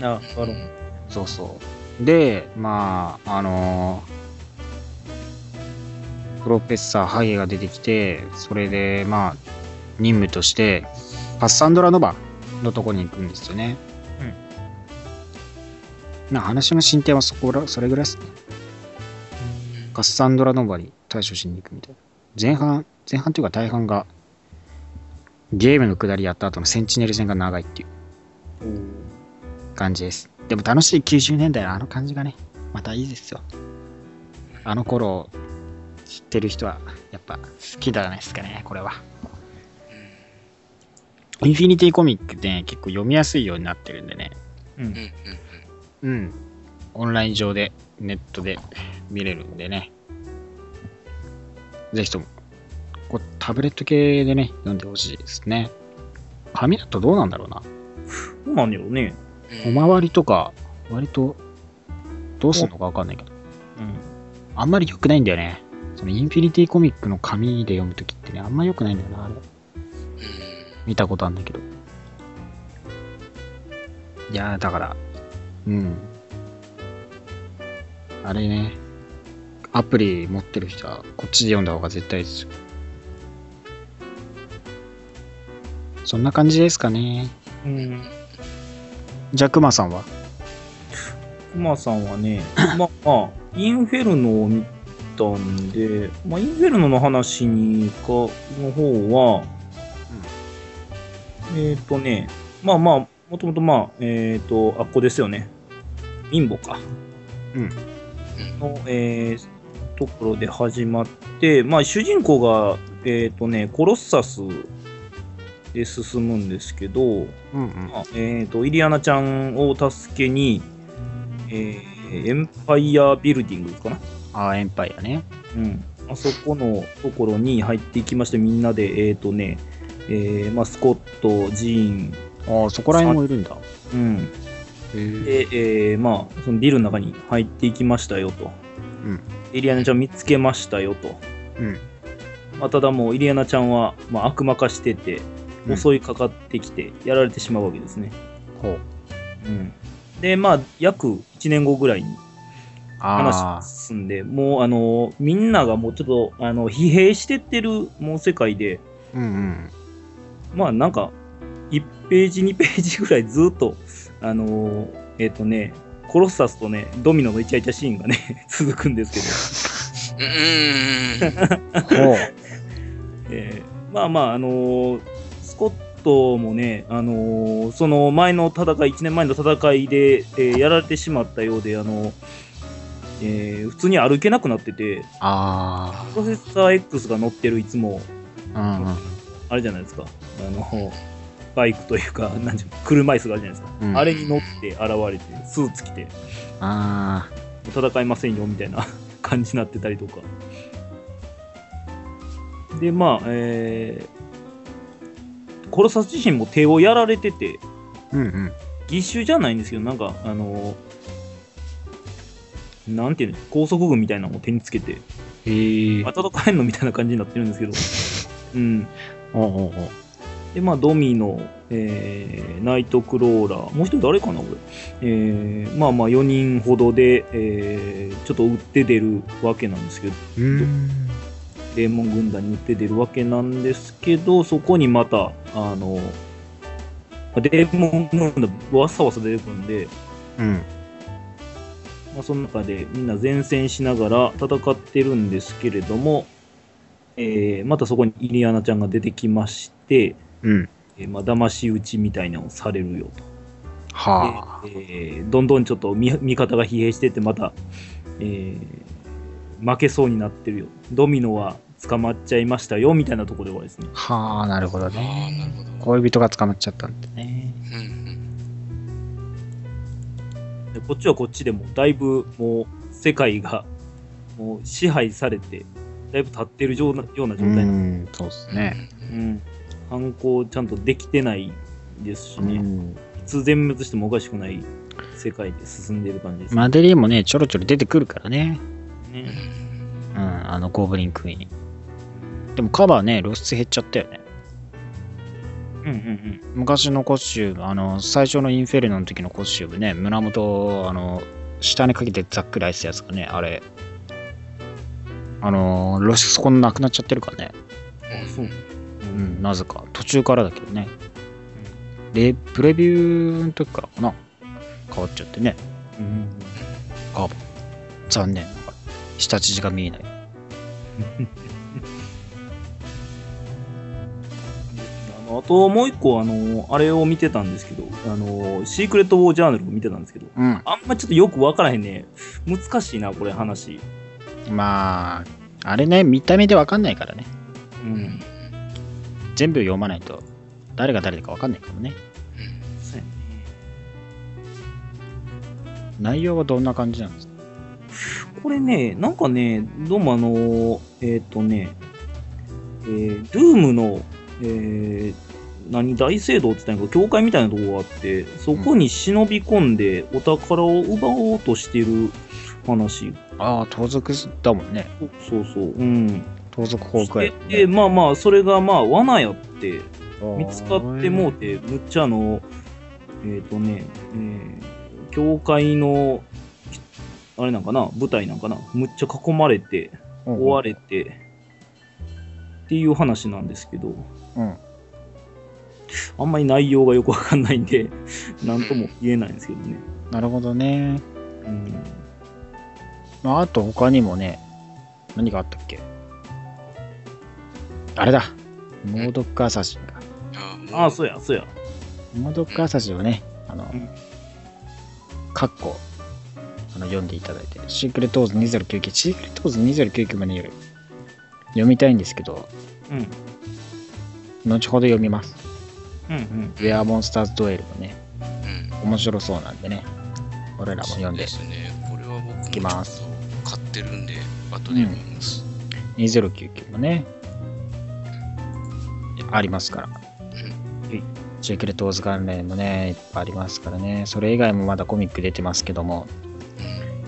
あ、バロン。そうそう。で、まあ、あのプロフェッサーハゲが出てきて、それで、まあ、任務として、パッサンドラノバのとこに行くんですよね。うん。まあ、話の進展はそこら、それぐらいですね。カッサンドラノバに対処しに行くみたいな。前半、前半というか大半が、ゲームの下りやった後のセンチネル戦が長いっていう。感じです。でも楽しい90年代のあの感じがね、またいいですよ。あの頃知ってる人はやっぱ好きじゃないですかね、これは。インフィニティコミックってね、結構読みやすいようになってるんでね、うんうん。オンライン上で、ネットで見れるんでね。ぜひとも、こうタブレット系でね、読んでほしいですね。紙だとどうなんだろうな。そうなんだよね。うんおまわりとか、割と、どうすんのかわかんないけど。うん。あんまり良くないんだよね。そのインフィニティコミックの紙で読むときってね、あんま良くないんだよな、あれ。見たことあるんだけど。いやー、だから、うん。あれね、アプリ持ってる人はこっちで読んだ方が絶対ですよ。そんな感じですかね。うん。じゃあ、クマさんは？クマさんはね、まあまあ、インフェルノを見たんで、まあ、インフェルノの話にか、の方は、えっ、とね、まあまあ、もともとまあ、えっ、と、あっこですよね。インボか。うん。の、えーところで始まって、まあ、主人公が、えっ、とね、コロッサスで進むんですけど、うんうん。まあえー、とイリアナちゃんを助けに、えーエンパイアビルディングかな、あー、エンパイアね。うん、あそこのところに入っていきまして、みんなで、えっ、とね、えーまあ、スコット、ジーン、ああ、そこら辺もいるんだ。うん、で、えーまあ、そのビルの中に入っていきましたよと。うんイリアナちゃん見つけましたよと。うん。まあ、ただもうイリアナちゃんは、まあ、悪魔化してて、うん襲いかかってきて、やられてしまうわけですね。ほう。うん、で、まあ、約1年後ぐらいに話あ進んで、もう、あの、みんながもうちょっと、あの、疲弊してってる、もう世界で、あ。うんうん。まあ、なんか、1ページ、2ページぐらいずっと、あの、えっ、とね、コロッサスとね、ドミノのイチャイチャシーンがね、続くんですけど、うんうん ほう。えーまあまあ、あのースコットもね、あのーその前の戦い、1年前の戦いで、えーやられてしまったようで、あのえー普通に歩けなくなってて、あプロセッサー X が乗ってるいつも、あ。うんうん。あれじゃないですか、あの、バイクというか、なん車椅子があるじゃないですか。うんあれに乗って現れて、スーツ着て、あ戦いませんよみたいな 感じになってたりとか。で、まあ、えー、コロサス自身も手をやられてて、ー。うんうん。義手じゃないんですけど、なんか、あのなんていうの、高速軍みたいなのを手につけて、へえ。あ、戦えんのみたいな感じになってるんですけど、うん。おうおうおうで、まあ、ドミノ、えー、ナイトクローラー、もう一人誰かな、これ。えー、まあまあ、4人ほどで、えー、ちょっと撃って出るわけなんですけど、うーん。デーモン軍団に撃って出るわけなんですけど、そこにまた、あの、デーモン軍団、わさわさ出てくるんで、うん。まあ、その中でみんな前線しながら戦ってるんですけれども、えーまたそこにイリアナちゃんが出てきまして、うん。えーまあ、騙し討ちみたいなのをされるよと。はあ。でえーどんどんちょっと味味方が疲弊してって、また、えー負けそうになってるよ。ドミノは捕まっちゃいましたよ、みたいなところで終わりですね。はあ、なるほどね。るほど。恋人が捕まっちゃったんでね。うんうんでこっちはこっちでも、だいぶもう世界がもう支配されて、だいぶ立ってるようなような状う態なんでん、そうですね。うん、犯行ちゃんとできてないですしうね、いん。つ全滅してもおかしくない世界で進んでる感じです、マデリーもね、ちょろちょろ出てくるからね。ね。うん、あのゴブリンクイーン。でもカバーね、露出減っちゃったよね。うんうん昔のコスチューム、あの、最初のインフェルノの時のコスチュームね、胸元、あの、下にかけてざっくり開いてたやつがね、あれ、あの、露出そこなくなっちゃってるからね。そう。う。うんん、なぜか。途中からだけどね。で、プレビューの時からかな。変わっちゃってね。うん。カバー。残念。下地が見えない。あのあともう一個、あの、あれを見てたんですけど、あの、シークレット・ウォー・ジャーナルを見てたんですけど、うん。あんまちょっとよくわからへんね。難しいな、これ話。まあ、あれね、見た目でわかんないからね。うん。全部読まないと、誰が誰だかわかんないからね。そうやね内容はどんな感じなんですか？これね、なんかね、どうもあの、えっ、とね、えー、ドゥームの、えー、何、大聖堂って言ったんやけど、教会みたいなところがあって、そこに忍び込んでお宝を奪おうとしてる話。ああ、盗賊だもんね。そうそう、うん。盗賊崩壊、で、でまあまあ、それがまあ、罠やって、見つかってもうて、むっちゃあの、えっ、とね、えー教会の、あれなんかな、舞台なんかな、むっちゃ囲まれて、追われて、っていう話なんですけど、うん。あんまり内容がよくわかんないんで、なんとも言えないんですけどね。なるほどね。うん、まあ、あと他にもね、何があったっけ？あれだ。モードックアサシンが。ああ、そうや、そうや。モードックアサシンをね、あのうん、カッコ、あの読んでいただいて、シークレットオーズ2099、シークレットオーズ2099まで読読みたいんですけど、うん。後ほど読みます。うんうん。ウェアモンスターズドエルもね、うん面白そうなんでね、俺らも読んでで、すね。これは僕きます買ってるんで、後で読みます。2099もね、ありますから。シークレットオーズ関連もね、いっぱいありますからね。それ以外もまだコミック出てますけども、うん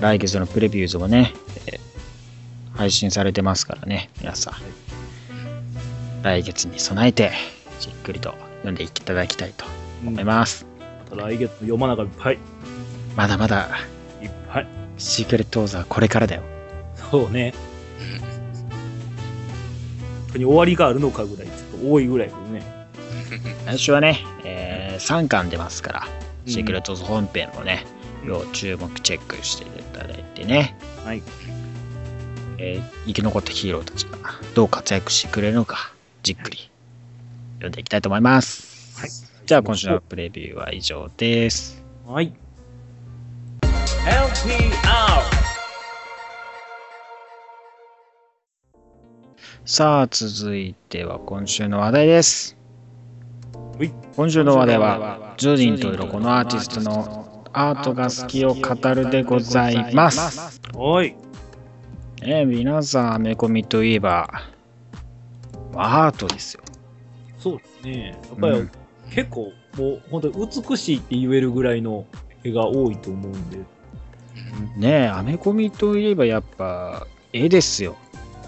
来月のプレビューズもね、えー配信されてますからね、皆さん。来月に備えて、じっくりと読んでいただきたいと思います。また来月読まながいっぱい。まだまだ、いっぱい。シークレットオーズはこれからだよ。そうね。本当に終わりがあるのかぐらい、ちょっと多いぐらいですね。来週はね、え3巻出ますから、うんシークレットオーズ本編もね、要注目チェックしていたてね、はい。えー生き残ったヒーローたちがどう活躍してくれるのか、じっくり読んでいきたいと思います。はい。じゃあ今週のプレビューは以上です。はい。LPR さあ続いては今週の話題です。はい今週の話題は、10人といるこのアーティストのアートが好きを語るでございます。はい。えー皆さん、アメコミといえば、アートですよ。そうですね。やっぱり、うん結構、もう本当に美しいって言えるぐらいの絵が多いと思うんで、ねえ、アメコミといえばやっぱ、絵ですよ。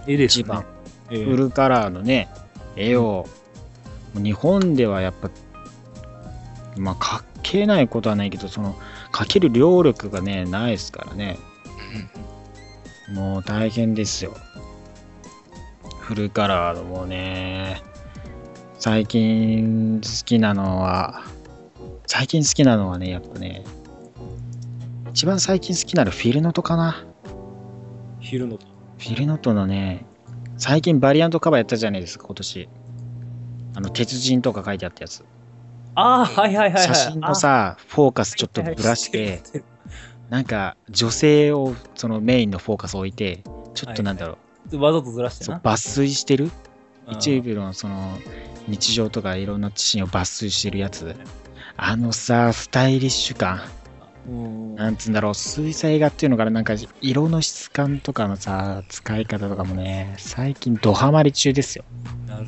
絵ですね。一番。ええフルカラーのね、絵を、日本ではやっぱ、まあ、描けないことはないけど、その、描ける労力がね、ないですからね。もう大変ですよ。フルカラーのもうね、最近好きなのは、最近好きなのはね、やっぱね、一番最近好きなのフィルノトかな。昼の。フィルノトのね、最近バリアントカバーやったじゃないですか、今年。あの、鉄人とか書いてあったやつ。ああ、はいはいはいはい。写真のさ、フォーカスちょっとぶらして、なんか女性をそのメインのフォーカス置いて、ちょっとなんだろう、わざとずらして抜粋してる？うん。一部のその日常とかいろんなシーンを抜粋してるやつ。あのさ、スタイリッシュ感。うん。なんつうんだろう、水彩画っていうのからなんか色の質感とかのさ、使い方とかもね、最近ドハマり中ですよ。なる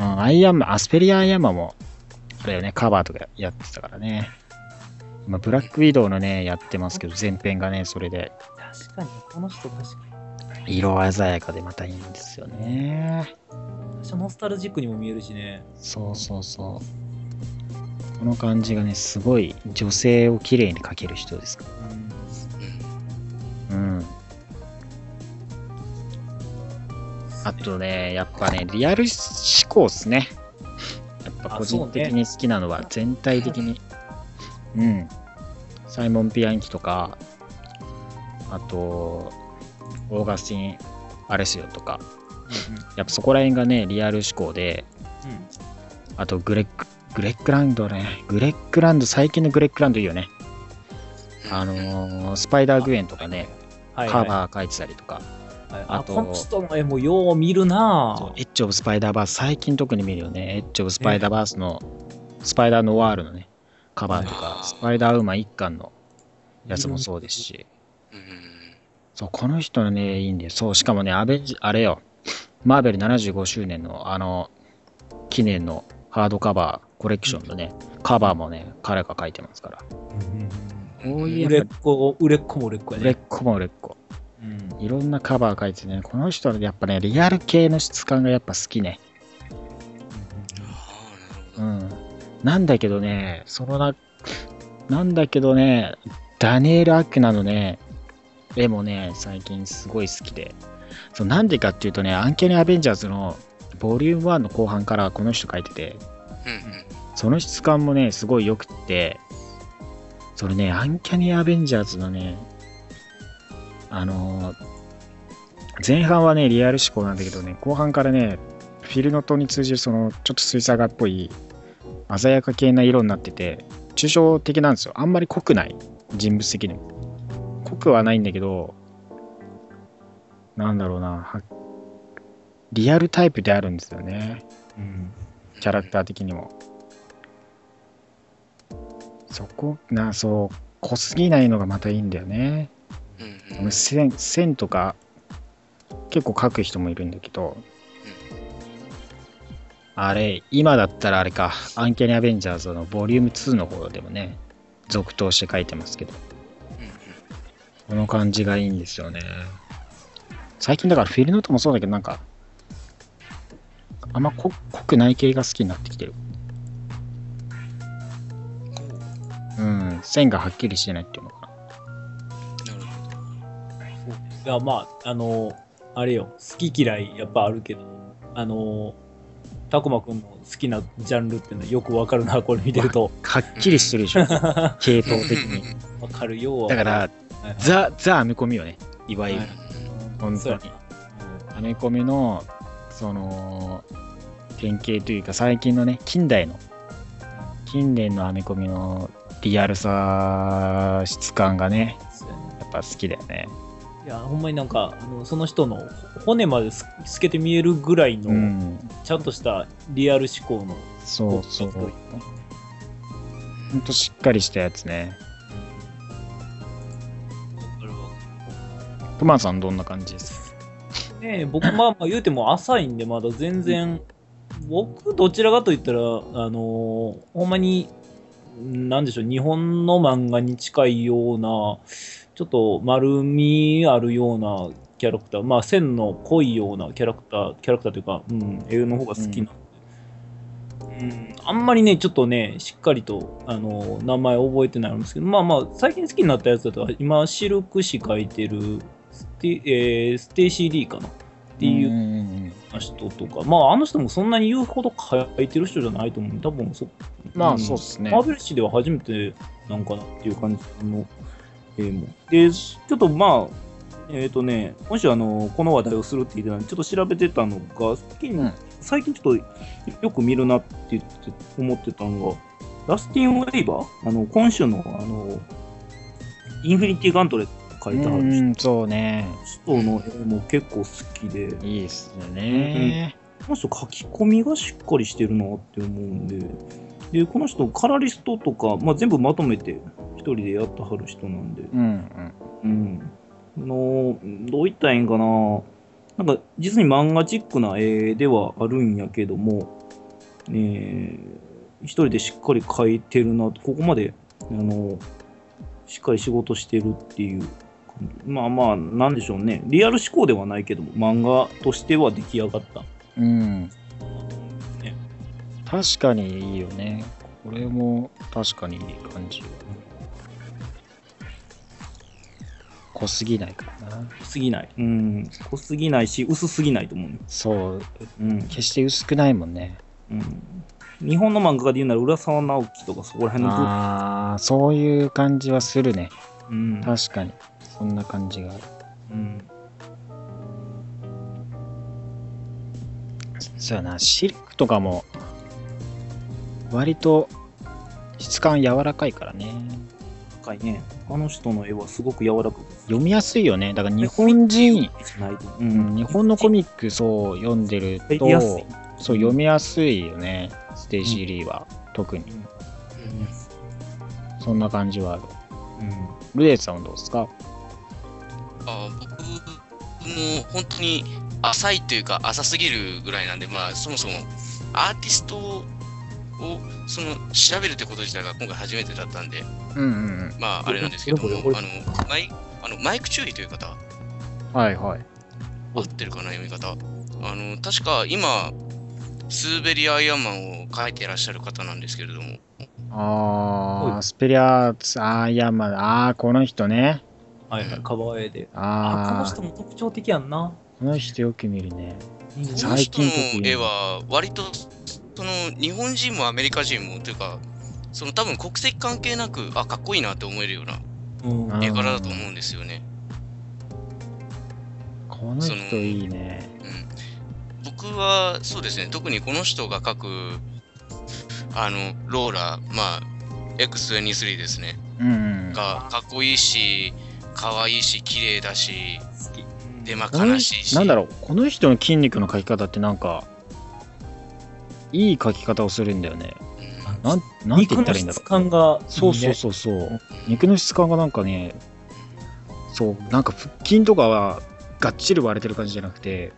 うん、アイアンマン、アスペリアアイアンマンも、あれよね、カバーとかやってたからね。今、ブラックウィドウのね、やってますけど、前編がね、それで、確かに、この人確かに。色鮮やかでまたいいんですよね。ノスタルジックにも見えるしね。そうそうそう。この感じがね、すごい女性を綺麗に描ける人ですかうんら。うん。あとね、やっぱね、リアル思考っすね。やっぱ個人的に好きなのは全体的に。うん。サイモン・ピアンキとか、あと、オーガスティン・アレスヨとか、やっぱそこら辺がね、リアル思考で、あとグレッグ、グレッグランドね。グレッグランド、最近のグレッグランドいいよね。あのースパイダーグエンとかね、はいカバー書いてたりとか、はいあとあこの人の絵もよう見るなエッジ・オブ・スパイダーバース、最近特に見るよね。エッジ・オブ・スパイダーバースの、スパイダー・ノワールのね、カバーとか、スパイダー・ウーマン一巻のやつもそうですし、うんそう、この人のね、いいんだよ。そう、しかもね、アベンジ、あれよ、マーベル75周年の、あの、記念のハードカバー、コレクションのね、カバーもね、彼が書いてますから。こういう売れやっ子、売れっ子も売れっ子やね。売れっ子も売れっ子。うんいろんなカバー書いてね、この人はやっぱね、リアル系の質感がやっぱ好きね。うん。なんだけどね、そのな、なんだけどね、ダニエル・アクナのね、絵もね、最近すごい好きで。そうなんでかっていうとね、アンケニアベンジャーズのボリューム1の後半からこの人書いてて、うんうんその質感もね、すごい良くって、それね、アンキャニアベンジャーズのね、あのー前半はね、リアル思考なんだけどね、後半からね、フィルノトに通じるその、ちょっと水彩画っぽい、鮮やか系な色になってて、抽象的なんですよ。あんまり濃くない。人物的に。濃くはないんだけど、なんだろうな、はリアルタイプであるんですよね。うんキャラクター的にも。そこな、そう、濃すぎないのがまたいいんだよね。うんうん線線とか結構描く人もいるんだけど、あれ、今だったらあれか、アンケニアベンジャーズのボリューム2の方でもね、続投して書いてますけど、この感じがいいんですよね。最近だからフィルノートもそうだけど、なんか、あんま濃濃くない系が好きになってきてる。うん、線がはっきりしてないっていうのや、まあ、あの、あれよ、好き嫌いやっぱあるけど、あの、たくまくんの好きなジャンルっていうのはよくわかるな、これ見てると。はっきりしてるでしょ、系統的に。わかるよ。だから、はいはい、ザ・ザ・アメコミよね、いわゆる。はい本当にアメコミの、その、典型というか、最近のね、近代の、近年のアメコミのリアルさ、質感がねやっぱ好きだよね。いや、ほんまになんか、あのその人の骨まで透透けて見えるぐらいの、うん。ちゃんとしたリアル思考のそうそう。ほんとしっかりしたやつね。これはクマさんどんな感じです？かねえ僕、まあまあ言うても浅いんで、まだ全然、僕、どちらかと言ったら、あのーほんまに、なんでしょう、日本の漫画に近いような、ちょっと丸みあるようなキャラクター、まあ線の濃いようなキャラクター、キャラクターというか、うん、絵の方が好きなんで、うん、あんまりね、ちょっとね、しっかりと、あのー名前覚えてないんですけど、まあまあ、最近好きになったやつだと、今、シルク誌書いてるステ,、えーステイシー・リーかな？っていううん人とか、まあ、あの人もそんなに言うほど書いてる人じゃないと思う。多分そ、まあん。そうっすね。マーベル誌では初めてなんかなっていう感じの絵も。で、ちょっとまあ、えっ、とね、もしあの、この話題をするって言ってたので、ちょっと調べてたのが、最近、うん最近ちょっとよく見るなって思ってたのが、ラスティン・ウェイバーあの、今週の、あの、インフィニティ・ガントレット書いてあるうん、そうね。人の絵も結構好きで、いいっすよね。この人書き込みがしっかりしてるなって思うんで、で、この人カラリストとか、まあ、全部まとめて一人でやってはる人なんで、うんうん。うん。の、どう言ったらいいんかな。なんか、実に漫画チックな絵ではあるんやけども、えー、一人でしっかり描いてるなと、ここまで、あの、しっかり仕事してるっていう。まあまあ、なんでしょうね。リアル思考ではないけども、漫画としては出来上がった。うん。ね確かにいいよね。これも確かにいい感じ。濃すぎないからな。濃すぎない。うん。濃すぎないし、薄すぎないと思うね。そう、うん。決して薄くないもんね。うん。日本の漫画家で言うなら、浦沢直樹とかそこら辺の部ああ、そういう感じはするね。うん。確かに。そんな感じがある。うん。そうやな、シルクとかも、割と質感柔らかいからね。深いね。あの人の絵はすごく柔らかく読みやすいよね。だから日本人。ううん、日本のコミックそう読んでると読みやすい、そう読みやすいよね。ステー・リーは、特に。そんな感じはある。うん。ルデイさんはどうですか？あ僕も本当に浅いというか浅すぎるぐらいなんで、まあそもそもアーティストをその調べるってこと自体が今回初めてだったんで、うんうんまああれなんですけども、どあのマイあのマイク注意という方、うん。はいはい。合ってるかな読み方。あの確か今、スーベリア・アイアンマンを描いていらっしゃる方なんですけれども、あー、スペリアーツ、あー、いや、まあ、あー、この人ね。はいはい、カバー絵で。あ、この人も特徴的やんな。この人よく見るね。最近特に絵は割とその日本人もアメリカ人もというか、その多分国籍関係なく、あ、かっこいいなって思えるようなうん。あ絵柄だと思うんですよね。この人いいね。うん、僕はそうですね、特にこの人が描くあのローラ、まあ、X23 ですね、うんうん。がかっこいいし、可愛いし、綺麗だし、好き。で、まあ悲しいし。なんだろう、この人の筋肉の描き方ってなんか、いい描き方をするんだよね。うんなん、なんて言肉の質ったらいいんだろう。感がいいね、そうそうそうそう。肉の質感がなんかね、そう、なんか腹筋とかはがっちり割れてる感じじゃなくて、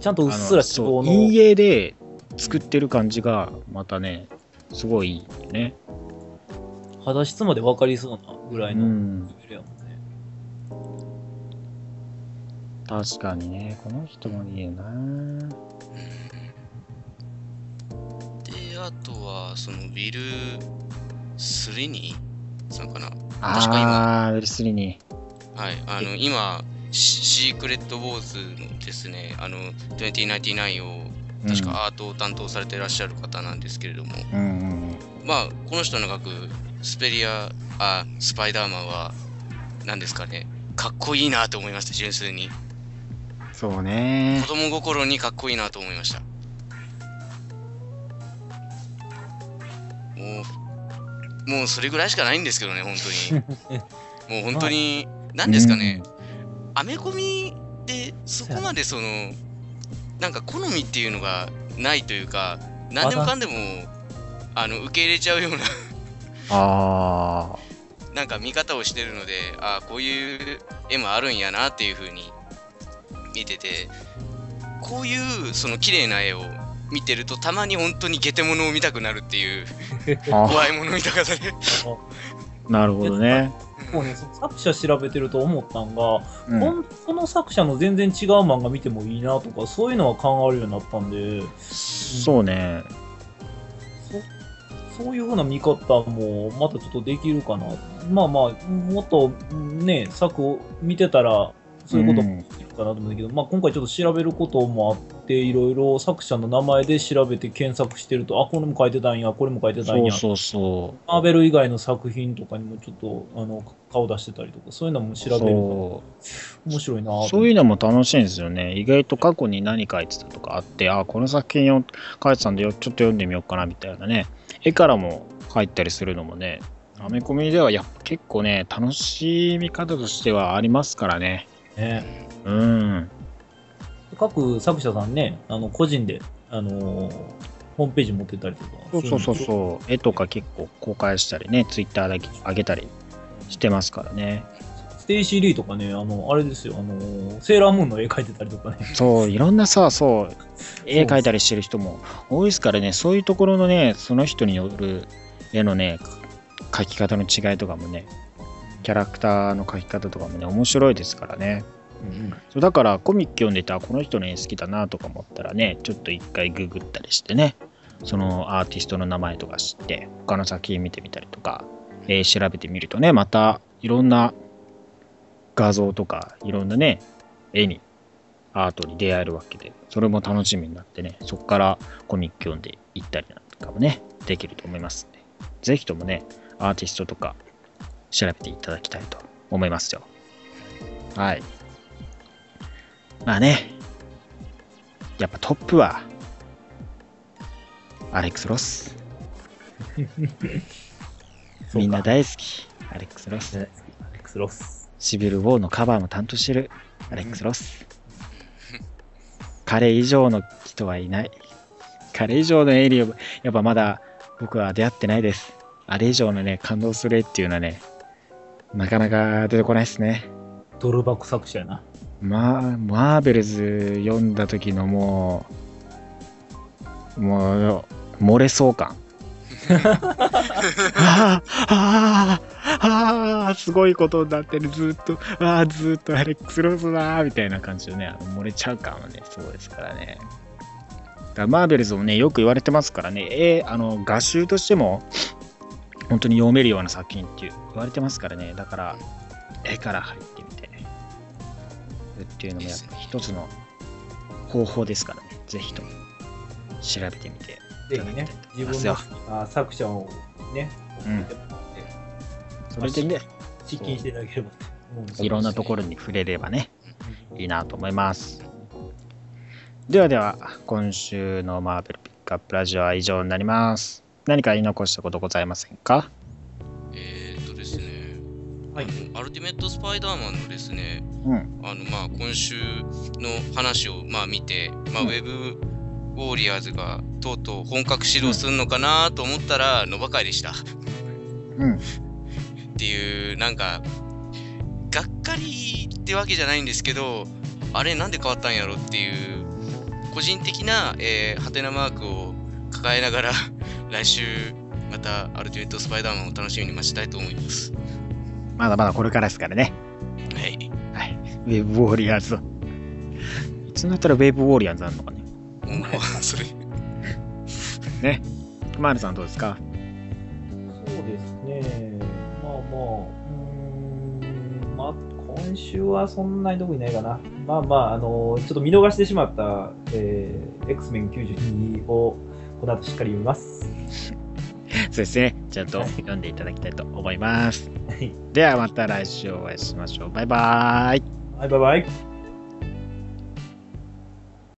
ちゃんとうっすら脂肪の。陰影で作ってる感じがまたね、すごいいいよね。肌質まで分かりそうなぐらいうのレん、ベルやもんね。確かにね、この人もいいよな。で、あとは、そのビル・スリニーさんかな？確かあー、ベルスリに。はい、あの今、シシークレット・ウォーズのですね、あの、2099を確かアートを担当されていらっしゃる方なんですけれども、うんうんまあ、この人の描くスペリア、あ、スパイダーマンは、何ですかね、かっこいいなと思いました、純粋に。そうね子。供心にかっこいいなと思いました。もう、もうそれぐらいしかないんですけどね、本当に。もう本当に、何ですかね、アメコミでそこまでそのなんか好みっていうのがないというか何でもかんでもあの受け入れちゃうようなあ なんか見方をしてるのであこういう絵もあるんやなっていう風に見ててこういうその綺麗な絵を見てるとたまに本当にゲテモノを見たくなるっていう あ。怖いもの見た方で なるほどね。ね、その作者調べてると思ったんが、うんほんこの作者の全然違う漫画見てもいいなとか、そういうのは考えるようになったんで、そうね。そそういうふうな見方もまたちょっとできるかな。まあまあ、もっとね、作を見てたら、そういうこともできるかなと思うんだけど、まあ今回ちょっと調べることもあって、いろいろ作者の名前で調べて検索してると、あ、これも書いてたんや、これも書いてたんや。そうそうそマーベル以外の作品とかにもちょっとあの顔出してたりとか、そういうのも調う。べると面白いなとそういうのも楽しいんですよね。意外と過去に何書いてたとかあって、あ、この作品を書いてたんでよ、ちょっと読んでみようかなみたいなね。絵からも入ったりするのもね、アメコミではやっぱ結構ね、楽しみ方としてはありますからね。ね。うん。各作者さんね、あの個人で、あのーホームページ持ってたりとか。そうそうそううそう。絵とか結構公開したりね、ツイッターだけ上げたりしてますからね。ステイシー・リーとかね、あの、あれですよ、あのーセーラームーンの絵描いてたりとかね。そう、いろんなさ、そう、絵描いたりしてる人も多いですからね、そういうところのね、その人による絵のね、描き方の違いとかもね、キャラクターの描き方とかもね、面白いですからね。そうだからコミック読んでたこの人の絵好きだなとか思ったらね、ちょっと一回ググったりしてね、そのアーティストの名前とか知って、他の作品見てみたりとか、えー調べてみるとね、またいろんな画像とか、いろんなね、絵に、アートに出会えるわけで、それも楽しみになってね、そこからコミック読んでいったりなんかもね、できると思いますんで、ぜひともね、アーティストとか調べていただきたいと思いますよ。はい。まあね、やっぱトップは、アレックス・ロス。みんな大好き、アレックス・ロス。アレックス・ロス。シビル・ウォーのカバーも担当してるアレックス・ロス。彼以上の人はいない。彼以上のエリア、やっぱまだ僕は出会ってないです。あれ以上のね、感動する絵っていうのはね、なかなか出てこないですね。ドルバック作者やな。まあ、マーベルズ読んだ時のもう、もう、漏れそう感。ああ、ああ、ああ、すごいことになってる、ずっと、ああ、ずっとアレックス・ローズだ、みたいな感じでね、あの漏れちゃう感はね、そうですからね。だからマーベルズもね、よく言われてますからね、えーあの、画集としても、本当に読めるような作品っていう言われてますからね、だから、絵から入っっていうのもやっぱ一つの方法ですからね、ぜひとも調べてみて。ぜひね、自分の好きな作者をね、うん。それでね、実験していただければといろんなところに触れればね、いいなと思います。ではでは、今週のマーベルピックアップラジオは以上になります。何か言い残したことございませんか？はいアルティメット・スパイダーマンのですね、うん。あのまあ今週の話をまあ見て、まあ、ウうんェブウォーリアーズがとうとう本格始動するのかなと思ったら、のばかりでした。うん。っていう、なんか、がっかりってわけじゃないんですけど、あれなんで変わったんやろっていう、個人的な、えー、ハテナマークを抱えながら、来週、またアルティメット・スパイダーマンを楽しみに待ちたいと思います。まだまだこれからですからね。はい。はい。ウェブウォーリアーズ。いつになったらウェブウォーリアーズあるのかね。もう、それ、ね。マールさんどうですか？そうですね。まあまあ、うーん、まあ、今週はそんなに特にないかな。まあまあ、あの、ちょっと見逃してしまった、えー、X メン92をこの後しっかり読みます。そうですね。ちゃんと読んでいただきたいと思います。はい。ではまた来週お会いしましょう。バイバーイ。はい、バイバイ。